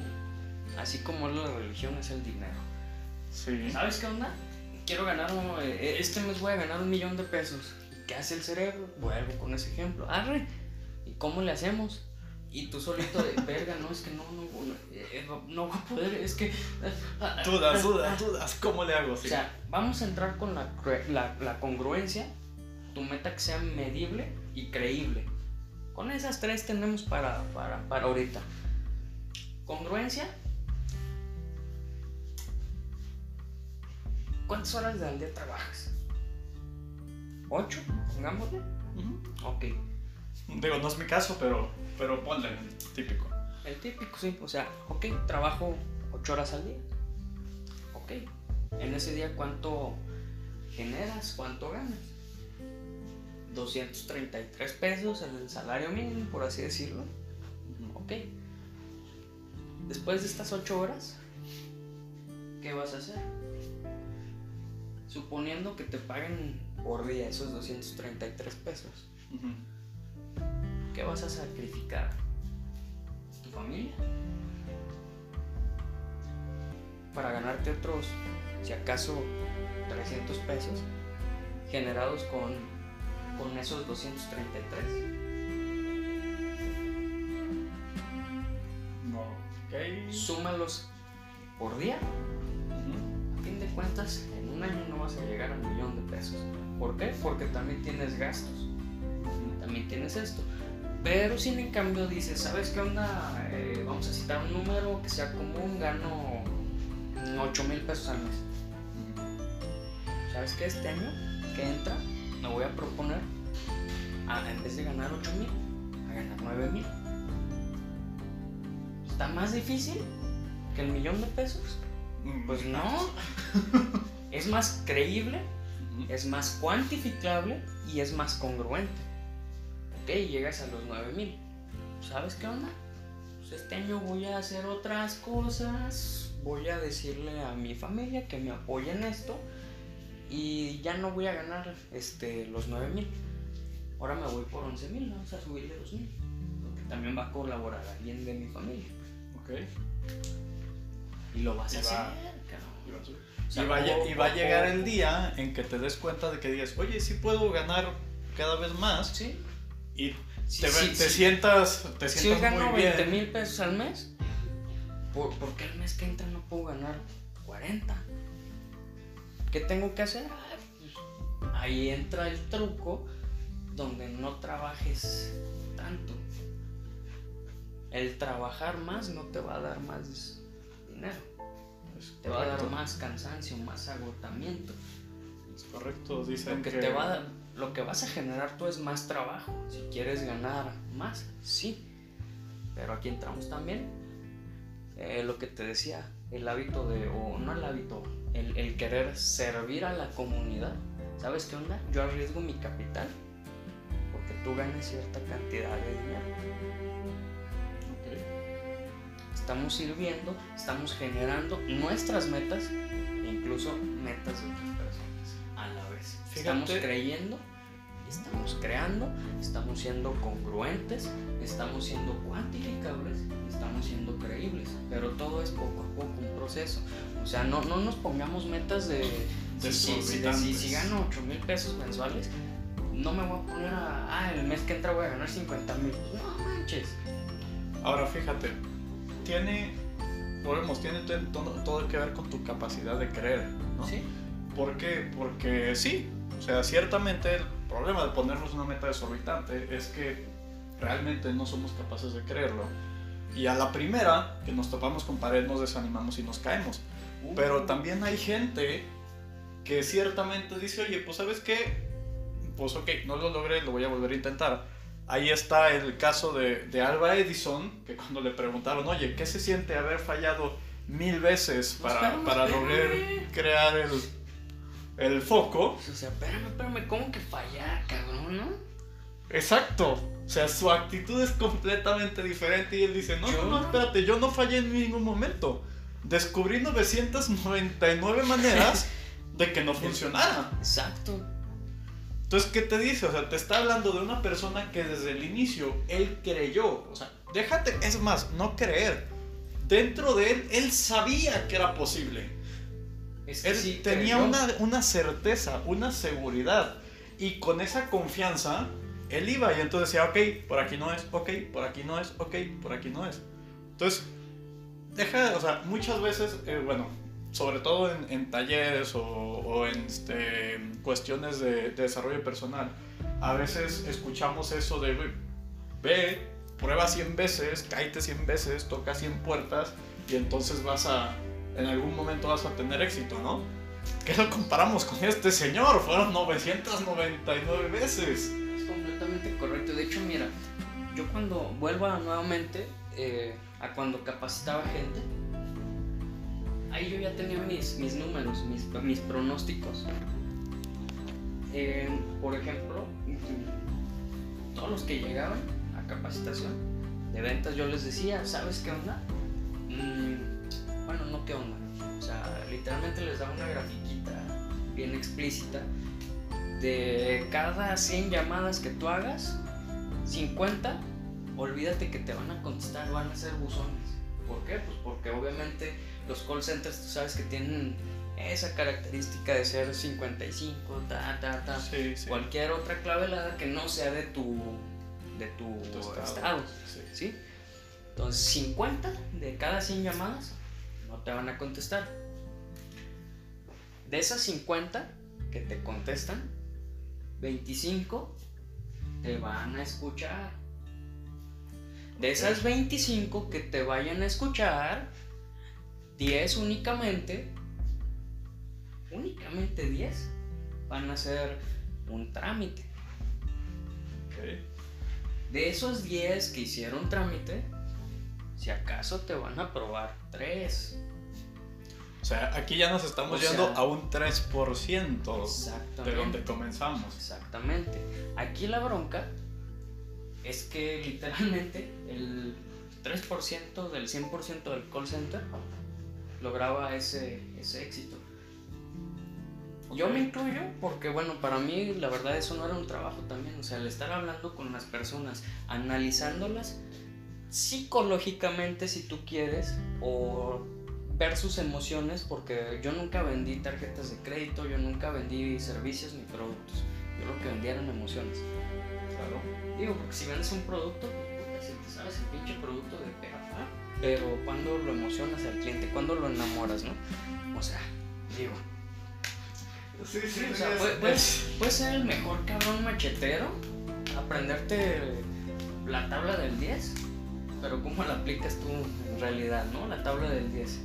así como es la religión, es el dinero. Sí. ¿Sabes qué onda? Quiero ganar, un- eh, este mes voy a ganar un millón de pesos. ¿Y ¿Qué hace el cerebro? Vuelvo con ese ejemplo. Arre. ¿Y cómo le hacemos? Y tú solito de verga, no, es que no, no, no, eh, no voy a poder, es que... Dudas, dudas, dudas. ¿Cómo le hago? O sea, vamos a entrar con la, la, la congruencia, tu meta que sea medible y creíble. Con esas tres tenemos para, para, para ahorita. Congruencia. ¿Cuántas horas al día trabajas? ¿Ocho? Pongámosle. Ujú. Ok. Digo, no es mi caso, pero, pero ponle típico. El típico, sí. O sea, ok, trabajo ocho horas al día. Ok. En ese día, ¿cuánto generas? ¿Cuánto ganas? 233 pesos en el salario mínimo, por así decirlo. Ok. Después de estas ocho horas, ¿qué vas a hacer? Suponiendo que te paguen por día esos 233 pesos. ¿qué vas a sacrificar? ¿Tu familia? Para ganarte otros, si acaso, 300 pesos generados con, con esos 233. No. Ok. Súmalos por día. A fin de cuentas, en un año no vas a llegar a un millón de pesos. ¿Por qué? Porque también tienes gastos. También tienes esto. Pero si en cambio dices, ¿sabes qué onda? Eh, vamos a citar un número que sea común, gano 8 mil pesos al mes. ¿Sabes qué? Este año que entra me voy a proponer, a, en vez de ganar 8 mil, a ganar 9 mil. ¿Está más difícil que el millón de pesos? Mm, Pues no. es más creíble, es más cuantificable y es más congruente. Ok, llegas a los 9000. ¿Sabes qué onda? Pues este año voy a hacer otras cosas. Voy a decirle a mi familia que me apoyen en esto. Y ya no voy a ganar este, los 9000. Ahora me voy por 11000. Vamos a subirle 2000. Porque también va a colaborar alguien de mi familia. Ok. Y lo vas a Y hacer, va- a. O sea, y, va, a poco y va a a llegar el día en que te des cuenta de que digas, oye, sí puedo ganar cada vez más Sí. y Sí, te, sí, te sí. sientas, te Si hoy sientas gano muy 20 bien. mil pesos al mes, ¿por, por qué el mes que entra no puedo ganar 40? ¿Qué tengo que hacer? Ah, pues, ahí entra el truco donde no trabajes tanto. El trabajar más no te va a dar más dinero, te va a dar más cansancio, más agotamiento. Es correcto, dicen Lo que, te va a dar- lo que vas a generar tú es más trabajo. Si quieres ganar más, sí. Pero aquí entramos también eh, lo que te decía, el hábito de, o no el hábito, el, el querer servir a la comunidad. ¿Sabes qué onda? Yo arriesgo mi capital porque tú ganes cierta cantidad de dinero. Ok. Estamos sirviendo, estamos generando nuestras metas e incluso metas de otras personas a la vez. Estamos Fíjate. creyendo, estamos creando, estamos siendo congruentes, estamos siendo cuantificables, estamos siendo creíbles. Pero todo es poco a poco un proceso. O sea, no, no nos pongamos metas de... Si, si, gano 8 mil pesos mensuales, no me voy a poner a... Ah, el mes que entra voy a ganar 50 mil. No manches. Ahora fíjate, tiene, volvemos, tiene todo, todo que ver con tu capacidad de creer, ¿no? ¿Sí? ¿Por qué? Porque sí, o sea, ciertamente el problema de ponernos una meta desorbitante es que realmente no somos capaces de creerlo. Y a la primera que nos topamos con pared nos desanimamos y nos caemos. Pero también hay gente que ciertamente dice, oye, pues sabes qué, pues ok, no lo logré, lo voy a volver a intentar. Ahí está el caso de, de Alba Edison, que cuando le preguntaron, oye, ¿qué se siente haber fallado mil veces para, Espérame, para espérame. lograr crear el, el foco? O sea, espérame, espérame, ¿cómo que fallar, cabrón, no? Exacto. O sea, su actitud es completamente diferente y él dice, no, no, no, espérate, yo no fallé en ningún momento. Descubrí 999 maneras de que no funcionara. Exacto. Entonces, ¿qué te dice? O sea, te está hablando de una persona que desde el inicio él creyó. O sea, déjate, es más, no creer. Dentro de él, él sabía que era posible. Es que Él sí tenía una, una certeza, una seguridad. Y con esa confianza, él iba y entonces decía, ok, por aquí no es, ok, por aquí no es, ok, por aquí no es. Entonces, deja, o sea, muchas veces, eh, bueno, sobre todo en, talleres o, o en este, cuestiones de, de desarrollo personal, a veces escuchamos eso de, "Güey, ve, prueba 100 veces, cáete 100 veces, toca 100 puertas y entonces vas a, en algún momento vas a tener éxito, ¿no? ¿Qué lo comparamos con este señor? Fueron 999 veces. Completamente correcto. De hecho, mira, yo cuando vuelva nuevamente eh, a cuando capacitaba gente, ahí yo ya tenía mis, mis números, mis, mis pronósticos. Eh, por ejemplo, todos los que llegaban a capacitación de ventas, yo les decía, ¿sabes qué onda? Mm, bueno, no qué onda. O sea, literalmente les daba una grafiquita bien explícita de cada 100 llamadas que tú hagas, 50, olvídate que te van a contestar, van a ser buzones. ¿Por qué? Pues porque obviamente los call centers tú sabes que tienen esa característica de ser 55, ta, ta, ta. Sí, sí. Cualquier otra clavelada que no sea de tu, de tu, Tu estado. estado. Sí. ¿sí? Entonces, 50 de cada 100 llamadas no te van a contestar. De esas 50 que te contestan, 25 te van a escuchar. De esas 25 que te vayan a escuchar, 10 únicamente, únicamente 10 van a hacer un trámite. De esos 10 que hicieron trámite, si acaso te van a aprobar 3. O sea, aquí ya nos estamos O sea- yendo a un 3% de donde comenzamos. Exactamente. Aquí la bronca es que literalmente el 3% del 100% del call center lograba ese, ese éxito. Yo me incluyo porque, bueno, para mí la verdad eso no era un trabajo también. O sea, el estar hablando con las personas, analizándolas psicológicamente si tú quieres, o ver sus emociones, porque yo nunca vendí tarjetas de crédito, yo nunca vendí servicios ni productos. Yo lo que vendía eran emociones. Claro. Digo, porque si vendes un producto, pues, puta, si te sabes el pinche producto de pe a pa, pero cuando lo emocionas al cliente, cuando lo enamoras, ¿no? O sea, digo, Sí, sí, o sea, es- puede- es- puedes, puedes ser el mejor cabrón machetero, aprenderte la tabla del 10, pero ¿cómo la aplicas tú en realidad, no? La tabla del 10.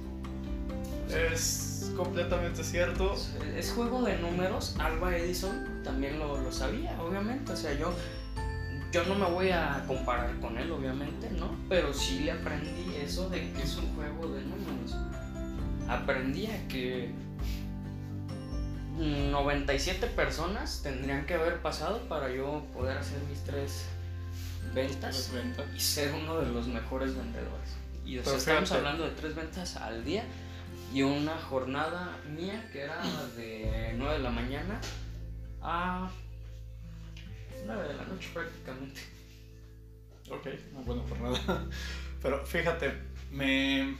Es completamente cierto. Es, es juego de números, Alba Edison también lo, lo sabía, obviamente, o sea, yo, yo no me voy a comparar con él, obviamente, ¿no? Pero sí le aprendí eso de que es un juego de números. Aprendí a que 97 personas tendrían que haber pasado para yo poder hacer mis tres ventas ventas. y ser uno de los mejores vendedores. Y o sea, estamos hablando de tres ventas al día y una jornada mía que era de 9 de la mañana a 9 de la noche prácticamente. Ok, una buena jornada. Pero fíjate, me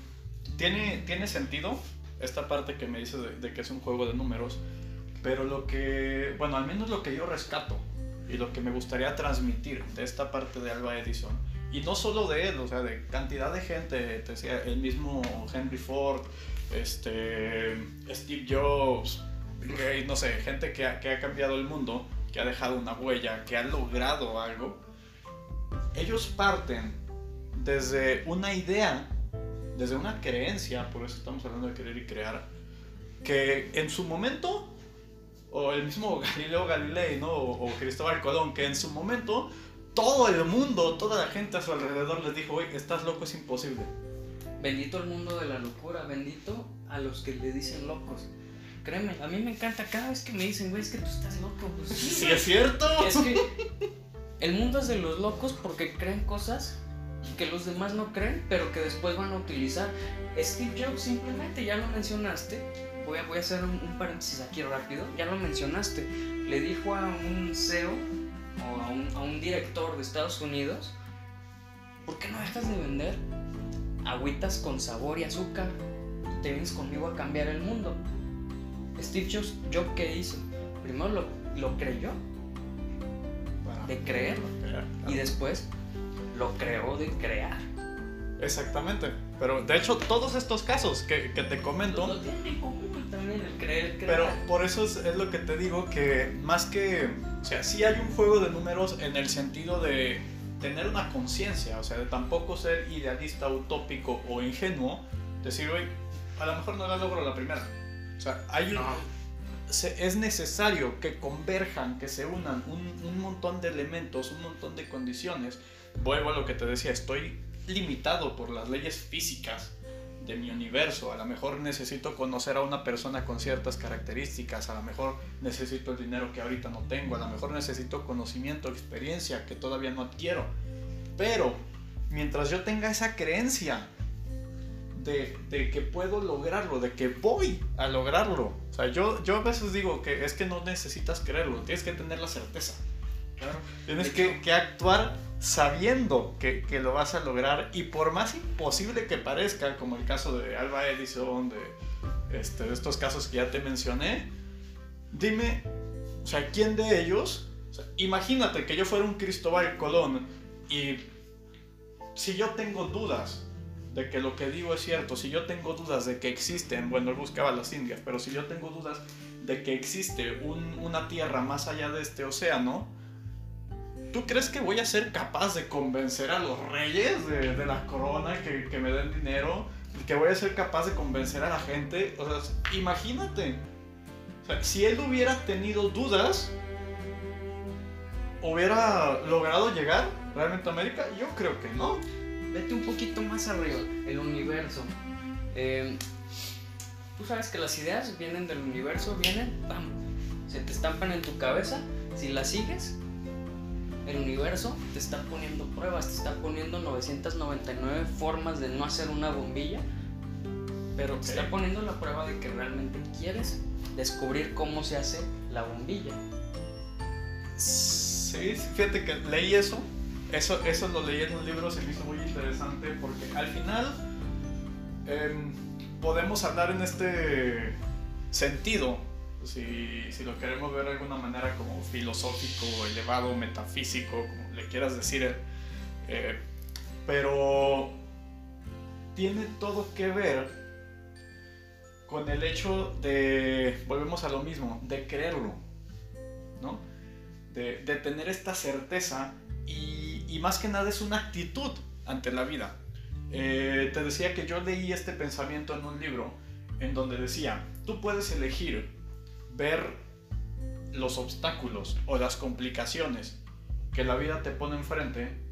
tiene, tiene sentido esta parte que me dices de, de que es un juego de números, pero lo que, bueno, al menos lo que yo rescato y lo que me gustaría transmitir de esta parte de Alba Edison, y no solo de él, o sea, de cantidad de gente, te decía, el mismo Henry Ford, este, Steve Jobs, no sé, gente que ha, que ha cambiado el mundo, que ha dejado una huella, que ha logrado algo, ellos parten desde una idea, desde una creencia, por eso estamos hablando de querer y crear, que en su momento, o el mismo Galileo Galilei, ¿no? o, o Cristóbal Colón, que en su momento todo el mundo, toda la gente a su alrededor les dijo, oye, estás loco, es imposible. Bendito el mundo de la locura, bendito a los que le dicen locos. Créeme, a mí me encanta cada vez que me dicen, güey, es que tú estás loco. Pues sí, Sí, es cierto. Es que el mundo es de los locos porque creen cosas que los demás no creen, pero que después van a utilizar. Steve Jobs simplemente, ya lo mencionaste, voy a, voy a hacer un, un paréntesis aquí rápido, ya lo mencionaste, le dijo a un CEO o a un, a un director de Estados Unidos, ¿por qué no dejas de vender agüitas con sabor y azúcar? Te vienes conmigo a cambiar el mundo. Steve Jobs, ¿yo qué hizo? Primero lo, lo creyó de creer Crear, y después lo creó de crear. Exactamente. Pero de hecho, todos estos casos que, que te comento. Lo tiene en común también el creer, crear. Pero por eso es, es lo que te digo, que más que, o sea, sí hay un juego de números en el sentido de tener una conciencia, o sea, de tampoco ser idealista, utópico o ingenuo, decir, oye, a lo mejor no la logro la primera. O sea, hay un- No. se- es necesario que converjan, que se unan un, un montón de elementos, un montón de condiciones. Vuelvo a lo que te decía, estoy limitado por las leyes físicas de mi universo. A lo mejor necesito conocer a una persona con ciertas características, a lo mejor necesito el dinero que ahorita no tengo, a lo mejor necesito conocimiento, experiencia que todavía no adquiero. Pero mientras yo tenga esa creencia de, de que puedo lograrlo, de que voy a lograrlo. O sea, yo, yo a veces digo que es que no necesitas creerlo, tienes que tener la certeza. Claro. Tienes que, que actuar sabiendo que, que lo vas a lograr y por más imposible que parezca, como el caso de Alba Edison, de, este, de estos casos que ya te mencioné, dime, o sea, ¿quién de ellos? Imagínate que yo fuera un Cristóbal Colón y si yo tengo dudas de que lo que digo es cierto, si yo tengo dudas de que existen, bueno, él buscaba las Indias, pero si yo tengo dudas de que existe un- una tierra más allá de este océano, ¿tú crees que voy a ser capaz de convencer a los reyes de, de la corona que, me den dinero? ¿Que voy a ser capaz de convencer a la gente? O sea, imagínate. O sea, si él hubiera tenido dudas, ¿hubiera logrado llegar realmente a América? Yo creo que no. Vete un poquito más arriba, el universo. Eh, Tú sabes que las ideas vienen del universo, vienen, ¡pam! Se te estampan en tu cabeza. Si las sigues, el universo te está poniendo pruebas, te está poniendo 999 formas de no hacer una bombilla. Pero te está poniendo la prueba de que realmente quieres descubrir cómo se hace la bombilla. Sí, sí, fíjate que leí eso. Eso, eso lo leí en un libro, se me hizo muy interesante porque al final em, podemos hablar en este sentido, si, si lo queremos ver de alguna manera como filosófico, elevado, metafísico, como le quieras decir, eh, pero tiene todo que ver con el hecho de, volvemos a lo mismo, de creerlo, ¿no? de, de tener esta certeza y, y más que nada es una actitud ante la vida. Eh, te decía que yo leí este pensamiento en un libro en donde decía, tú puedes elegir ver los obstáculos o las complicaciones que la vida te pone enfrente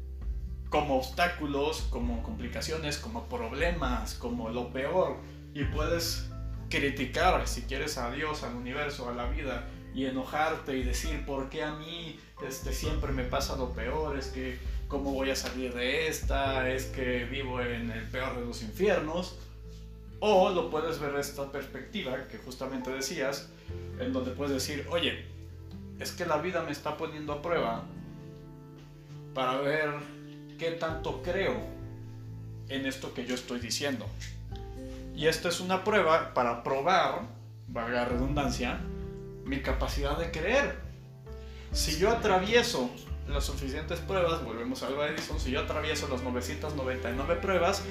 como obstáculos, como complicaciones, como problemas, como lo peor. Y puedes criticar, si quieres, a Dios, al universo, a la vida, y enojarte y decir por qué a mí este, siempre me pasa lo peor, es que cómo voy a salir de esta, es que vivo en el peor de los infiernos. O lo puedes ver esta perspectiva que justamente decías, en donde puedes decir, oye, es que la vida me está poniendo a prueba para ver qué tanto creo en esto que yo estoy diciendo. Y esta es una prueba para probar, valga redundancia, mi capacidad de creer. Si yo atravieso las suficientes pruebas, volvemos a Edison, si yo atravieso las 999 pruebas,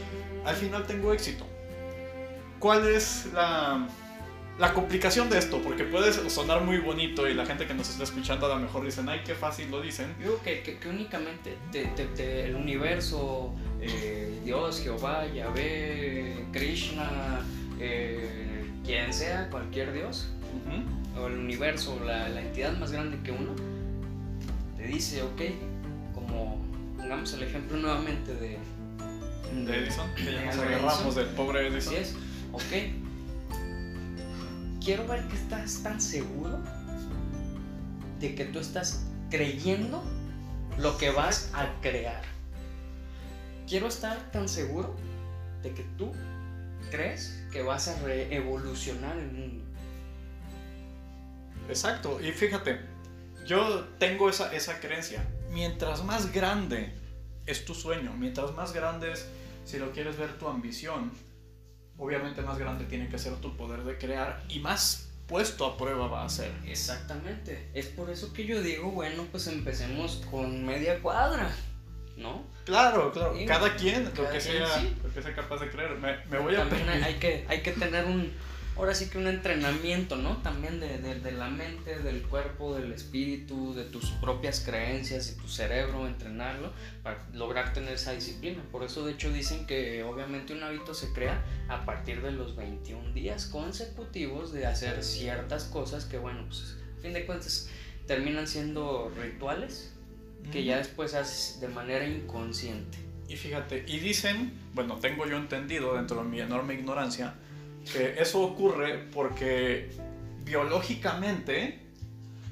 al final tengo éxito. ¿Cuál es la, la complicación de esto? Porque puede sonar muy bonito y la gente que nos está escuchando a lo mejor dicen, ay, qué fácil lo dicen. Digo que, que, que únicamente te- te- te- el universo, eh, Dios, Jehová, Yahvé, Krishna, eh, quien sea, cualquier Dios, Ujú. o el universo, la, la entidad más grande que uno, te dice, ok, como pongamos el ejemplo nuevamente de, De Edison, que ya nos agarramos del pobre Edison. Así es, ok. Quiero ver que estás tan seguro de que tú estás creyendo lo que vas a crear. Quiero estar tan seguro de que tú crees que vas a evolucionar el mundo. Exacto, y fíjate, yo tengo esa, esa creencia. Mientras más grande es tu sueño, mientras más grande es, si lo quieres ver, tu ambición, obviamente más grande tiene que ser tu poder de crear y más puesto a prueba va a ser. Exactamente. Es por eso que yo digo, bueno, pues empecemos con media cuadra, ¿no? Claro, claro. cada quien, lo, que sea, lo que sea capaz de creer. Me, me voy a También hay que, hay que tener un, ahora sí que un entrenamiento, ¿no? También de, de, la mente, del cuerpo, del espíritu, de tus propias creencias y tu cerebro, entrenarlo para lograr tener esa disciplina. Por eso de hecho dicen que obviamente un hábito se crea a partir de los 21 días consecutivos de hacer ciertas cosas que bueno, pues a fin de cuentas terminan siendo rituales que ya después haces de manera inconsciente. Y fíjate, y dicen, bueno, tengo yo entendido dentro de mi enorme ignorancia, que eso ocurre porque biológicamente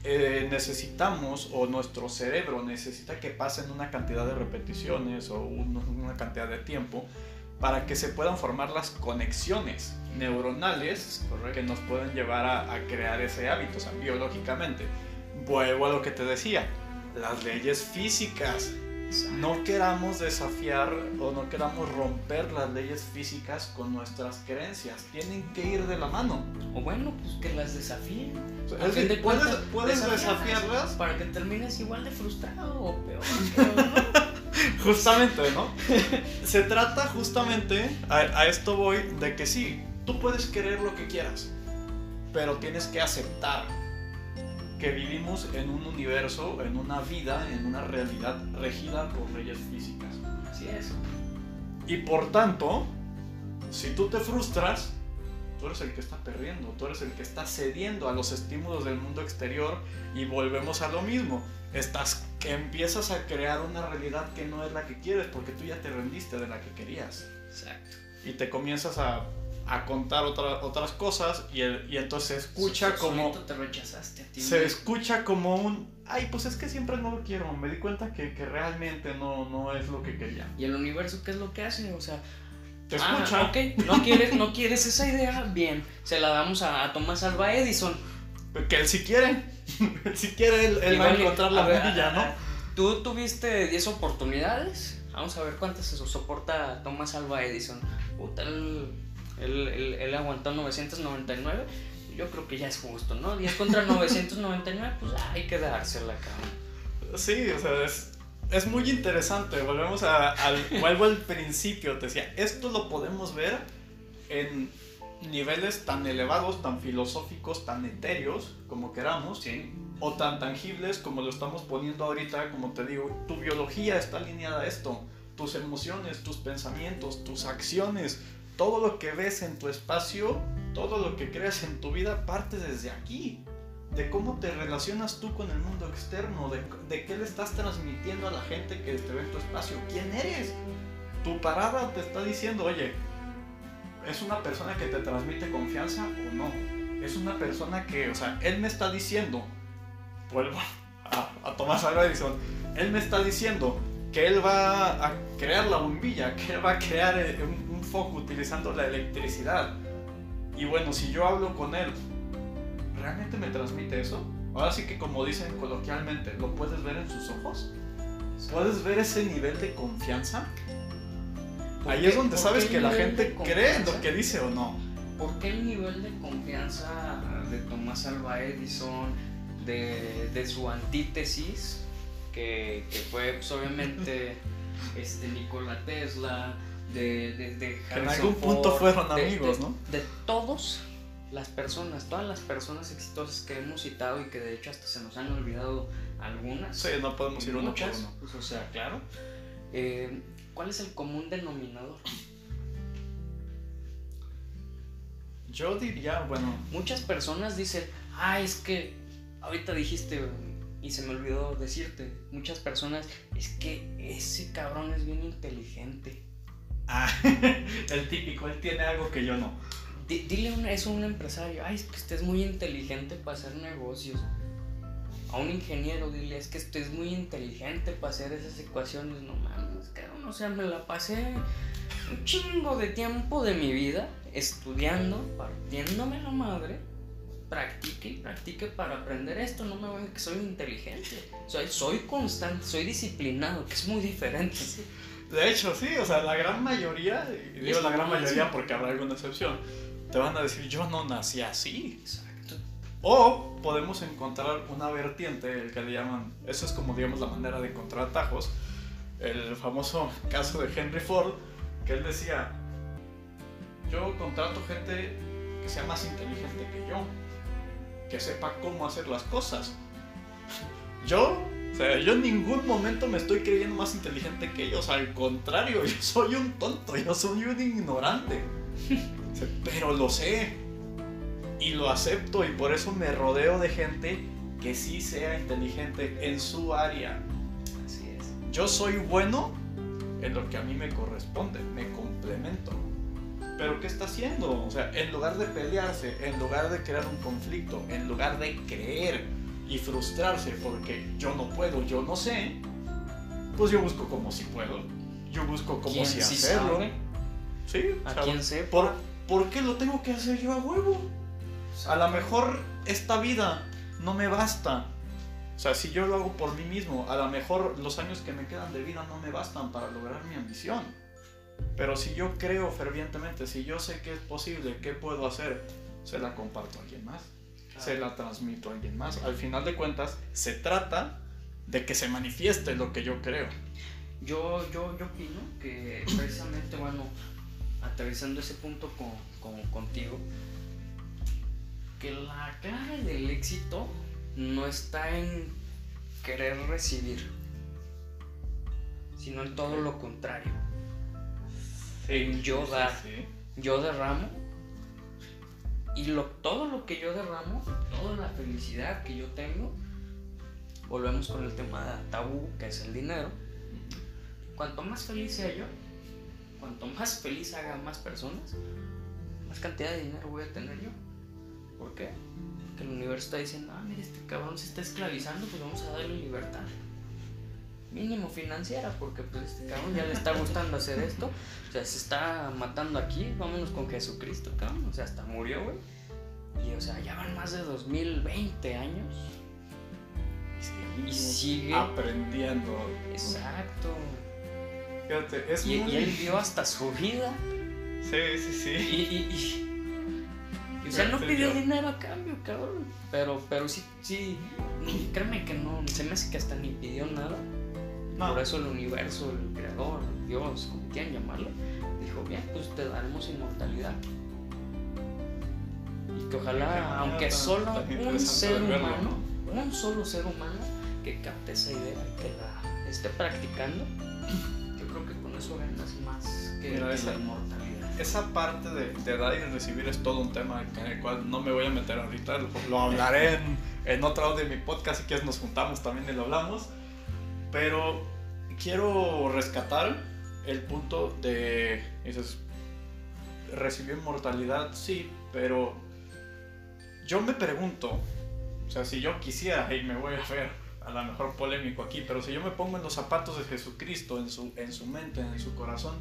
eh, necesitamos o nuestro cerebro necesita que pasen una cantidad de repeticiones o una cantidad de tiempo para que se puedan formar las conexiones neuronales que nos pueden llevar a, a crear ese hábito, o sea, biológicamente. Vuelvo a lo que te decía, las leyes físicas no queramos desafiar o no queramos romper las leyes físicas con nuestras creencias. Tienen que ir de la mano. O bueno, pues que las desafíen. puedes, desafiarlas para que termines igual de frustrado o peor. justamente, ¿no? Se trata justamente, a, a esto voy, de que sí, tú puedes querer lo que quieras, pero tienes que aceptar que vivimos en un universo, en una vida, en una realidad regida por leyes físicas. Así es. Y por tanto, si tú te frustras, tú eres el que está perdiendo, tú eres el que está cediendo a los estímulos del mundo exterior y volvemos a lo mismo. Estás que empiezas a crear una realidad que no es la que quieres porque tú ya te rendiste de la que querías. Exacto. Y te comienzas a a contar otras cosas y, y entonces se escucha como... Te rechazaste se escucha como un... Ay, pues es que siempre no lo quiero. Me di cuenta que, que realmente no, no es lo que quería. ¿Y el universo qué es lo que hace? O sea... Te escucha. Ah, ok, no quieres, no quieres esa idea, bien. Se la damos a, a Tomás Alba Edison. Que él si quiere. si quiere, él, va a encontrar la bombilla, ¿no? Tú tuviste 10 oportunidades. Vamos a ver cuántas se soporta Tomás Alba Edison. Puta, el él, él, aguantó 999. Yo creo que ya es justo, ¿no? 10 contra 999, pues hay que dársela, cabrón. Sí, o sea, es, es muy interesante. Volvemos a, al, vuelvo al principio. Te decía, esto lo podemos ver en niveles tan elevados, tan filosóficos, tan etéreos como queramos, sí. o tan tangibles como lo estamos poniendo ahorita, como te digo, tu biología está alineada a esto, tus emociones, tus pensamientos, tus acciones, todo lo que ves en tu espacio, todo lo que creas en tu vida parte desde aquí. De cómo te relacionas tú con el mundo externo, de, qué le estás transmitiendo a la gente que te ve en tu espacio, quién eres. Tu parada te está diciendo, oye, ¿es una persona que te transmite confianza o no? Es una persona que, o sea, él me está diciendo, vuelvo a, a Tomás Alva Edison, él me está diciendo que él va a crear la bombilla, que él va a crear eh, un, foco utilizando la electricidad. Y bueno, si yo hablo con él, ¿realmente me transmite eso? Ahora sí que como dicen coloquialmente, ¿lo puedes ver en sus ojos? ¿Puedes ver ese nivel de confianza? Ahí es donde sabes que la gente cree lo que dice o no. ¿Por qué el nivel de confianza de Tomás Alba Edison, de, de su antítesis, que, que fue pues, obviamente este, Nikola Tesla, de, de, en algún punto fueron amigos, ¿no? De todos las personas, todas las personas exitosas que hemos citado y que de hecho hasta se nos han olvidado algunas. Sí, no podemos ir uno por uno. Pues, o sea, claro. Eh, ¿Cuál es el común denominador? Yo diría, bueno. Muchas personas dicen, ah, es que ahorita dijiste y se me olvidó decirte, muchas personas, es que ese cabrón es bien inteligente. Ah, el típico, él tiene algo que yo no. dile una, es un empresario, ay, es que usted es muy inteligente para hacer negocios. a un ingeniero, dile, es que esto es muy inteligente para hacer esas ecuaciones, no mames, cabrón, o sea, me la pasé un chingo de tiempo de mi vida estudiando, partiéndome la madre, practique y practique para aprender esto, no me voy a que soy inteligente, soy, soy constante, soy disciplinado, que es muy diferente. De hecho, sí, o sea, la gran mayoría, y digo la gran mayoría porque habrá alguna excepción, te van a decir, yo no nací así. Exacto. O podemos encontrar una vertiente, el que le llaman, eso es como digamos la manera de encontrar atajos, el famoso caso de Henry Ford, que él decía, yo contrato gente que sea más inteligente que yo, que sepa cómo hacer las cosas. Yo, o sea, yo en ningún momento me estoy creyendo más inteligente que ellos, al contrario, yo soy un tonto, yo soy un ignorante. O sea, Pero lo sé y lo acepto y por eso me rodeo de gente que sí sea inteligente en su área. Así es. Yo soy bueno en lo que a mí me corresponde, me complemento. Pero ¿qué está haciendo? O sea, en lugar de pelearse, en lugar de crear un conflicto, en lugar de creer y frustrarse porque yo no puedo, yo no sé, pues yo busco como si puedo. Yo busco como ¿Quién si sí hacerlo. sabe? Sí, ¿A quién sepa? ¿por, ¿Por qué lo tengo que hacer yo a huevo? A lo mejor esta vida no me basta. O sea, si yo lo hago por mí mismo, a lo mejor los años que me quedan de vida no me bastan para lograr mi ambición. Pero si yo creo fervientemente, si yo sé que es posible, ¿qué puedo hacer? Se la comparto a alguien más. Se la transmito a alguien más. Al final de cuentas, se trata de que se manifieste lo que yo creo. Yo, yo, yo opino que precisamente, bueno, aterrizando ese punto con, con- contigo, que la clave del éxito no está en querer recibir, sino en todo lo contrario. En yo dar. sí. Yo derramo y lo, todo lo que yo derramo, toda la felicidad que yo tengo, volvemos con el tema tabú que es el dinero. Cuanto más feliz sea yo, cuanto más feliz haga más personas, más cantidad de dinero voy a tener yo. ¿Por qué? Porque el universo está diciendo, ah, mira, este cabrón se está esclavizando, pues vamos a darle libertad. Mínimo financiera, porque pues este cabrón ya le está gustando hacer esto. O sea, se está matando aquí, vámonos con Jesucristo, cabrón. O sea, hasta murió, güey. Y o sea, ya van más de 2020 años. Y sigue. aprendiendo. Exacto. Fíjate, es Y, muy... y él dio hasta su vida. Sí, sí, sí. y, y- y, o sea, no pidió yo- dinero a cambio, cabrón. Pero, pero sí, sí. Créeme que no. Se me hace que hasta ni pidió nada. Por eso el universo, el creador, Dios, como quieran llamarlo, dijo, bien, pues te daremos inmortalidad. Y que ojalá, aunque solo un ser humano, un solo ser humano que capte esa idea y que la esté practicando, yo creo que con eso ganas más que, Mira, que esa- la inmortalidad. Esa parte de, de dar y de recibir es todo un tema en el cual no me voy a meter ahorita. Lo, lo hablaré en, en otro audio de mi podcast. Si quieres, nos juntamos también y lo hablamos. Pero quiero rescatar el punto de. Dices, recibió inmortalidad, sí, pero yo me pregunto. O sea, si yo quisiera, y me voy a ver a lo mejor polémico aquí, pero si yo me pongo en los zapatos de Jesucristo, en su, en su mente, en su corazón,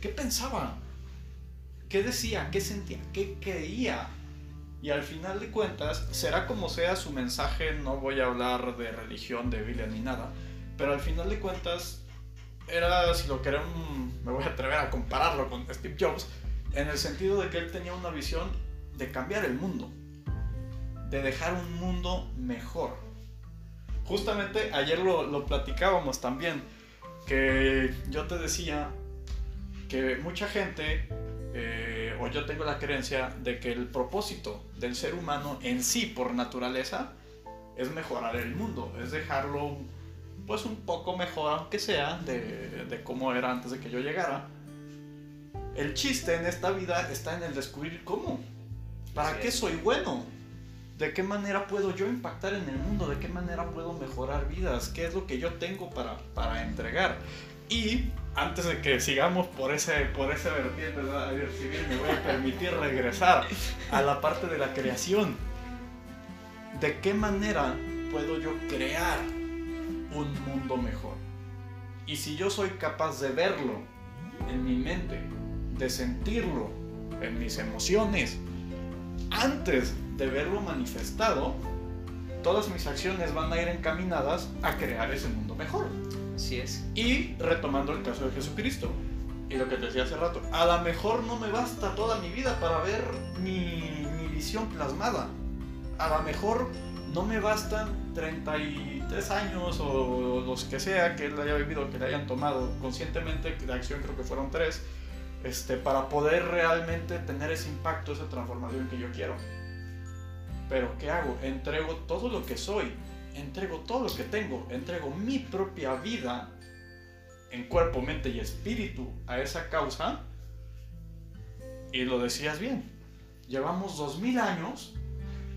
¿qué pensaba? ¿Qué decía? ¿Qué sentía? ¿Qué creía? Y al final de cuentas, será como sea su mensaje, no voy a hablar de religión, de Biblia ni nada, pero al final de cuentas, era, si lo queremos, me voy a atrever a compararlo con Steve Jobs, en el sentido de que él tenía una visión de cambiar el mundo, de dejar un mundo mejor. Justamente ayer lo, platicábamos también, que yo te decía que mucha gente, eh, o yo tengo la creencia de que el propósito del ser humano en sí, por naturaleza, es mejorar el mundo, es dejarlo pues un poco mejor, aunque sea, de, de cómo era antes de que yo llegara. El chiste en esta vida está en el descubrir cómo. ¿Para qué soy bueno? ¿De qué manera puedo yo impactar en el mundo? ¿De qué manera puedo mejorar vidas? ¿Qué es lo que yo tengo para, para entregar? Y antes de que sigamos por ese, por ese vertiente, bien me voy a permitir regresar a la parte de la creación. ¿De qué manera puedo yo crear un mundo mejor. Y si yo soy capaz de verlo en mi mente, de sentirlo en mis emociones, antes de verlo manifestado, todas mis acciones van a ir encaminadas a crear ese mundo mejor. Así es. Y retomando el caso de Jesucristo, y lo que te decía hace rato, a lo mejor no me basta toda mi vida para ver mi, mi visión plasmada. A lo mejor no me bastan 33 años o los que sea que él haya vivido, que le hayan tomado conscientemente, de acción creo que fueron tres, este, para poder realmente tener ese impacto, esa transformación que yo quiero. Pero ¿qué hago? Entrego todo lo que soy, entrego todo lo que tengo, entrego mi propia vida en cuerpo, mente y espíritu a esa causa. Y lo decías bien, llevamos 2000 años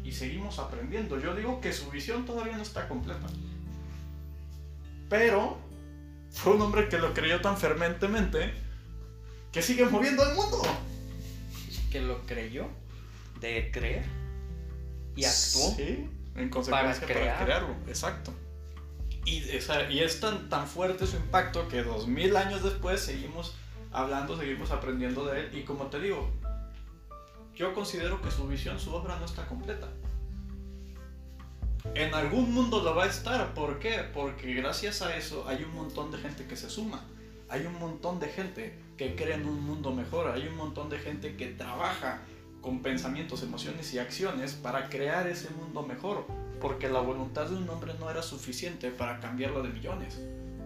y seguimos aprendiendo. Yo digo que su visión todavía no está completa. Pero fue un hombre que lo creyó tan ferventemente que sigue moviendo al mundo. Que lo creyó, de creer, y actuó. Sí, en consecuencia para, crear. para crearlo, exacto. Y, esa, y es tan, tan fuerte su impacto que dos mil años después seguimos hablando, seguimos aprendiendo de él. Y como te digo, yo considero que su visión, su obra no está completa. En algún mundo lo va a estar. ¿Por qué? Porque gracias a eso hay un montón de gente que se suma. Hay un montón de gente que cree en un mundo mejor. Hay un montón de gente que trabaja con pensamientos, emociones y acciones para crear ese mundo mejor. Porque la voluntad de un hombre no era suficiente para cambiarlo de millones.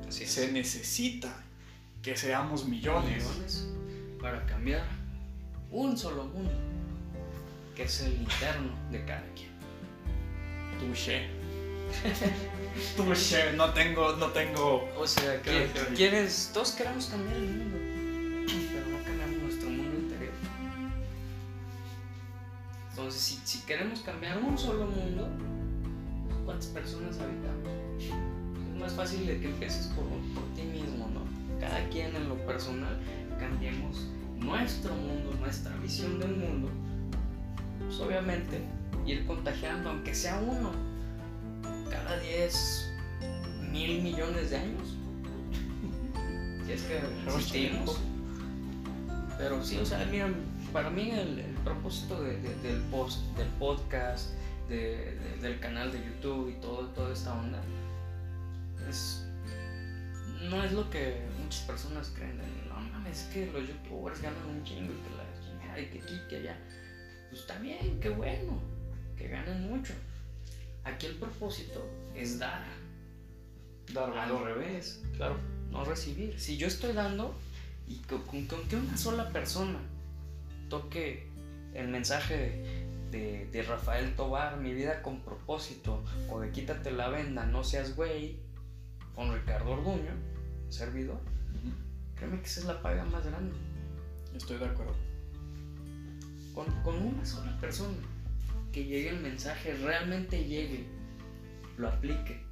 Así es. Se necesita que seamos millones. Millones para cambiar un solo mundo, que es el interno de cada quien. Touché. Touché, no tengo, no tengo. O sea, que quieres, todos queremos cambiar el mundo, pero no cambiamos nuestro mundo interior. Entonces, si, si queremos cambiar un solo mundo, ¿cuántas personas habitamos? Es más fácil de que empieces por, por ti mismo, ¿no? Cada quien en lo personal cambiemos nuestro mundo, nuestra visión del mundo. Pues obviamente ir contagiando, aunque sea uno, cada 10 mil millones de años. Si es que existimos. Pero sí, o sea, mira, para mí el, el propósito de- de- del, post, del podcast, de- de- del canal de YouTube y todo, toda esta onda, es, no es lo que muchas personas creen. de, No mames, es que los youtubers ganan un chingo y que la chingada y que aquí, que allá. Pues está bien, qué bueno, que ganen mucho. Aquí el propósito es dar, Dar al revés Claro. no recibir. Si yo estoy dando y con, con- con que una sola persona toque el mensaje de, de- de Rafael Tobar, mi vida con propósito, o de quítate la venda, no seas güey, con Ricardo Orduño, servidor, créeme que esa es la paga más grande. Estoy de acuerdo. Con, con una sola persona que llegue el mensaje, realmente llegue, lo aplique.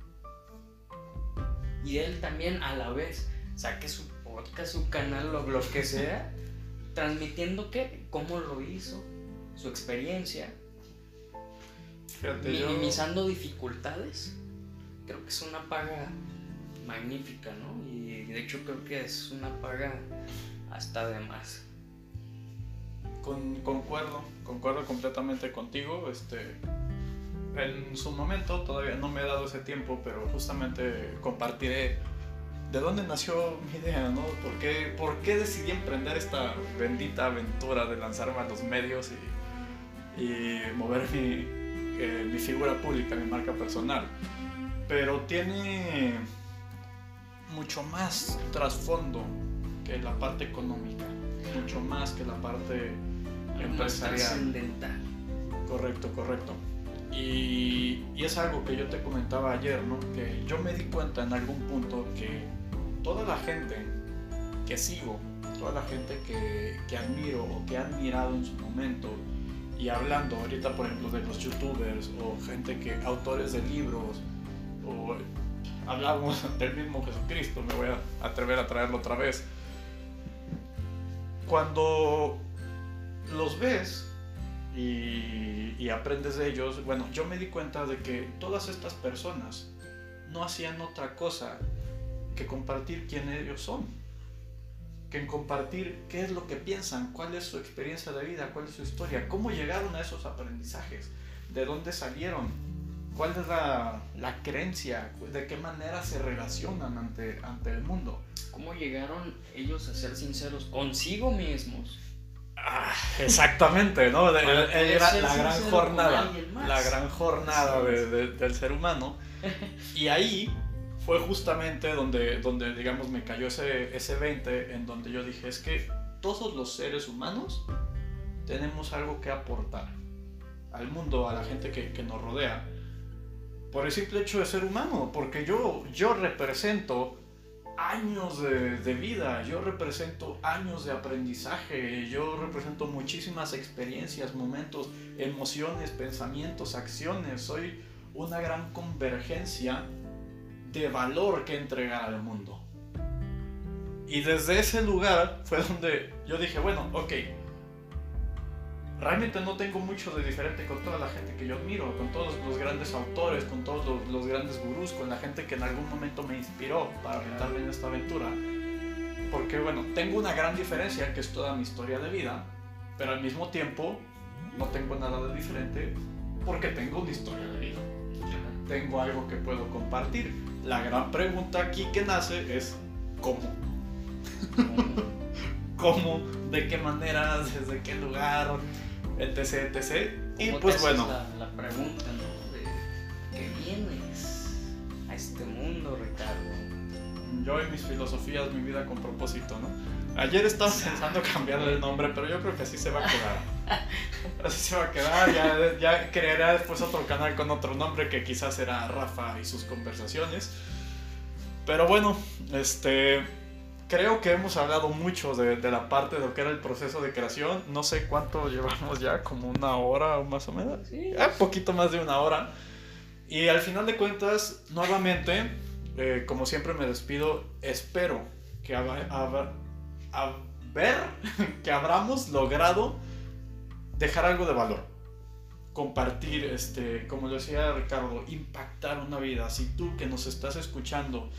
Y él también a la vez saque su podcast, su canal, lo, lo que sea, transmitiendo qué, cómo lo hizo, su experiencia, Fíjate, yo- minimizando dificultades. Creo que es una paga magnífica, ¿no? Y de hecho creo que es una paga hasta de más. Con- concuerdo, concuerdo completamente contigo. Este, en su momento todavía no me he dado ese tiempo, pero justamente compartiré de dónde nació mi idea, ¿no? ¿Por qué, por qué decidí emprender esta bendita aventura de lanzarme a los medios y, y mover mi, eh, figura pública, mi marca personal? Pero tiene mucho más trasfondo que la parte económica, mucho más que la parte empresarial. trascendental. Correcto, correcto. Y, y es algo que yo te comentaba ayer, ¿no? Que yo me di cuenta en algún punto que toda la gente que sigo, toda la gente que, que admiro o que he admirado en su momento, y hablando ahorita, por ejemplo, de los youtubers o gente que, autores de libros, o hablamos del mismo Jesucristo, me voy a atrever a traerlo otra vez. Cuando los ves y, aprendes de ellos, bueno, yo me di cuenta de que todas estas personas no hacían otra cosa que compartir quién ellos son, que en compartir qué es lo que piensan, cuál es su experiencia de vida, cuál es su historia, cómo llegaron a esos aprendizajes, de dónde salieron, cuál es la, la creencia, de qué manera se relacionan ante, ante el mundo. ¿Cómo llegaron ellos a ser sinceros consigo mismos? Ah, exactamente, ¿no? El- el la gran jornada, la gran jornada de- de- del ser humano. Y ahí fue justamente donde, donde digamos, me cayó ese, ese 20, en donde yo dije, es que todos los seres humanos tenemos algo que aportar al mundo, a la gente que, que nos rodea, por el simple hecho de ser humano, porque yo, yo represento años de, de vida, yo represento años de aprendizaje, yo represento muchísimas experiencias, momentos, emociones, pensamientos, acciones, soy una gran convergencia de valor que entregar al mundo. Y desde ese lugar fue donde yo dije, bueno, ok, realmente no tengo mucho de diferente con toda la gente que yo admiro, con todos los grandes autores, con todos los, los grandes gurús, con la gente que en algún momento me inspiró para aventarme en esta aventura. Porque bueno, tengo una gran diferencia que es toda mi historia de vida, pero al mismo tiempo no tengo nada de diferente porque tengo una historia de vida. Tengo algo que puedo compartir. La gran pregunta aquí que nace es ¿cómo? ¿Cómo? ¿De qué manera? ¿Desde qué lugar? Etc, etc. Y ¿Cómo te pues bueno, La, la pregunta, ¿no? De que vienes a este mundo, Ricardo. yo y mis filosofías, mi vida con propósito, ¿no? Ayer estaba pensando cambiarle el nombre, pero yo creo que así se va a quedar. Así se va a quedar. Ya, ya crearé después otro canal con otro nombre que quizás será Rafa y sus conversaciones. Pero bueno, este. Creo que hemos hablado mucho de, de la parte de lo que era el proceso de creación. No sé cuánto llevamos ya, como una hora o más o menos. Sí. Ah, poquito más de una hora. Y al final de cuentas, nuevamente, eh, como siempre me despido, espero que a ver que habramos logrado dejar algo de valor. Compartir, este, como lo decía Ricardo, impactar una vida. Si tú que nos estás escuchando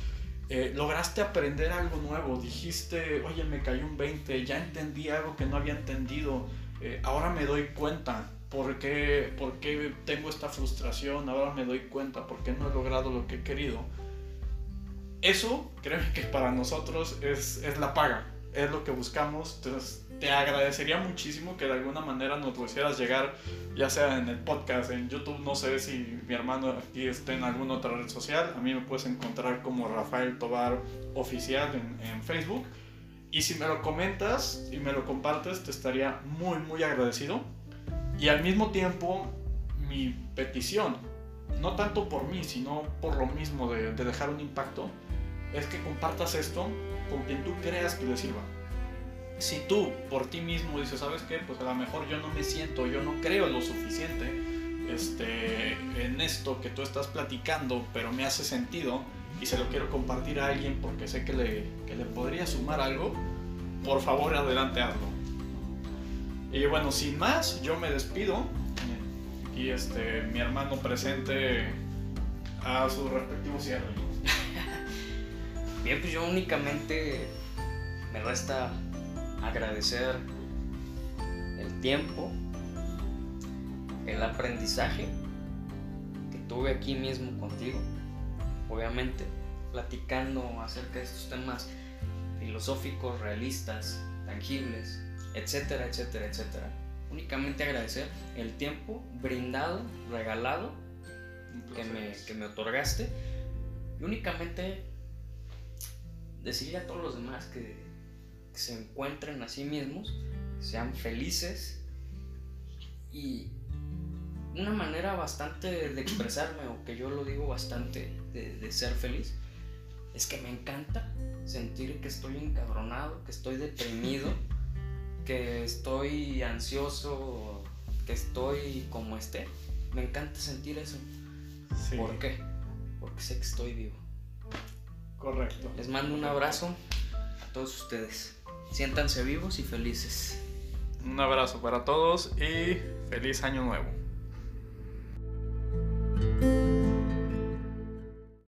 eh, lograste aprender algo nuevo, dijiste, oye, me cayó un 20, ya entendí algo que no había entendido, eh, ahora me doy cuenta por qué, por qué tengo esta frustración, ahora me doy cuenta por qué no he logrado lo que he querido. Eso, créeme que para nosotros es, es la paga, es lo que buscamos. Entonces, te agradecería muchísimo que de alguna manera nos lo hicieras llegar, ya sea en el podcast, en YouTube, no sé si mi hermano aquí esté en alguna otra red social. A mí me puedes encontrar como Rafael Tobar Oficial en, Facebook. Y si me lo comentas y me lo compartes, te estaría muy, muy agradecido. Y al mismo tiempo, mi petición, no tanto por mí, sino por lo mismo de dejar un impacto, es que compartas esto con quien tú creas que le sirva. Si tú por ti mismo dices, ¿sabes qué? Pues a lo mejor yo no me siento, yo no creo lo suficiente este, en esto que tú estás platicando, pero me hace sentido y se lo quiero compartir a alguien porque sé que le, que le podría sumar algo, por favor adelante hazlo. Y bueno, sin más, yo me despido. Y este, mi hermano presente a su respectivo cierre. Bien, pues yo únicamente me resta agradecer el tiempo, el aprendizaje que tuve aquí mismo contigo, obviamente, platicando acerca de estos temas filosóficos, realistas, tangibles, etcétera, etcétera, etcétera. Únicamente agradecer el tiempo brindado, regalado, que me, que me otorgaste y únicamente decirle a todos los demás que, que se encuentren a sí mismos, que sean felices y una manera bastante de expresarme o que yo lo digo bastante de, de ser feliz es que me encanta sentir que estoy encabronado, que estoy deprimido, que estoy ansioso, que estoy como esté. Me encanta sentir eso. Sí, ¿Por qué? Porque sé que estoy vivo. Correcto. Les mando un abrazo a todos ustedes. Siéntanse vivos y felices. Un abrazo para todos y feliz año nuevo.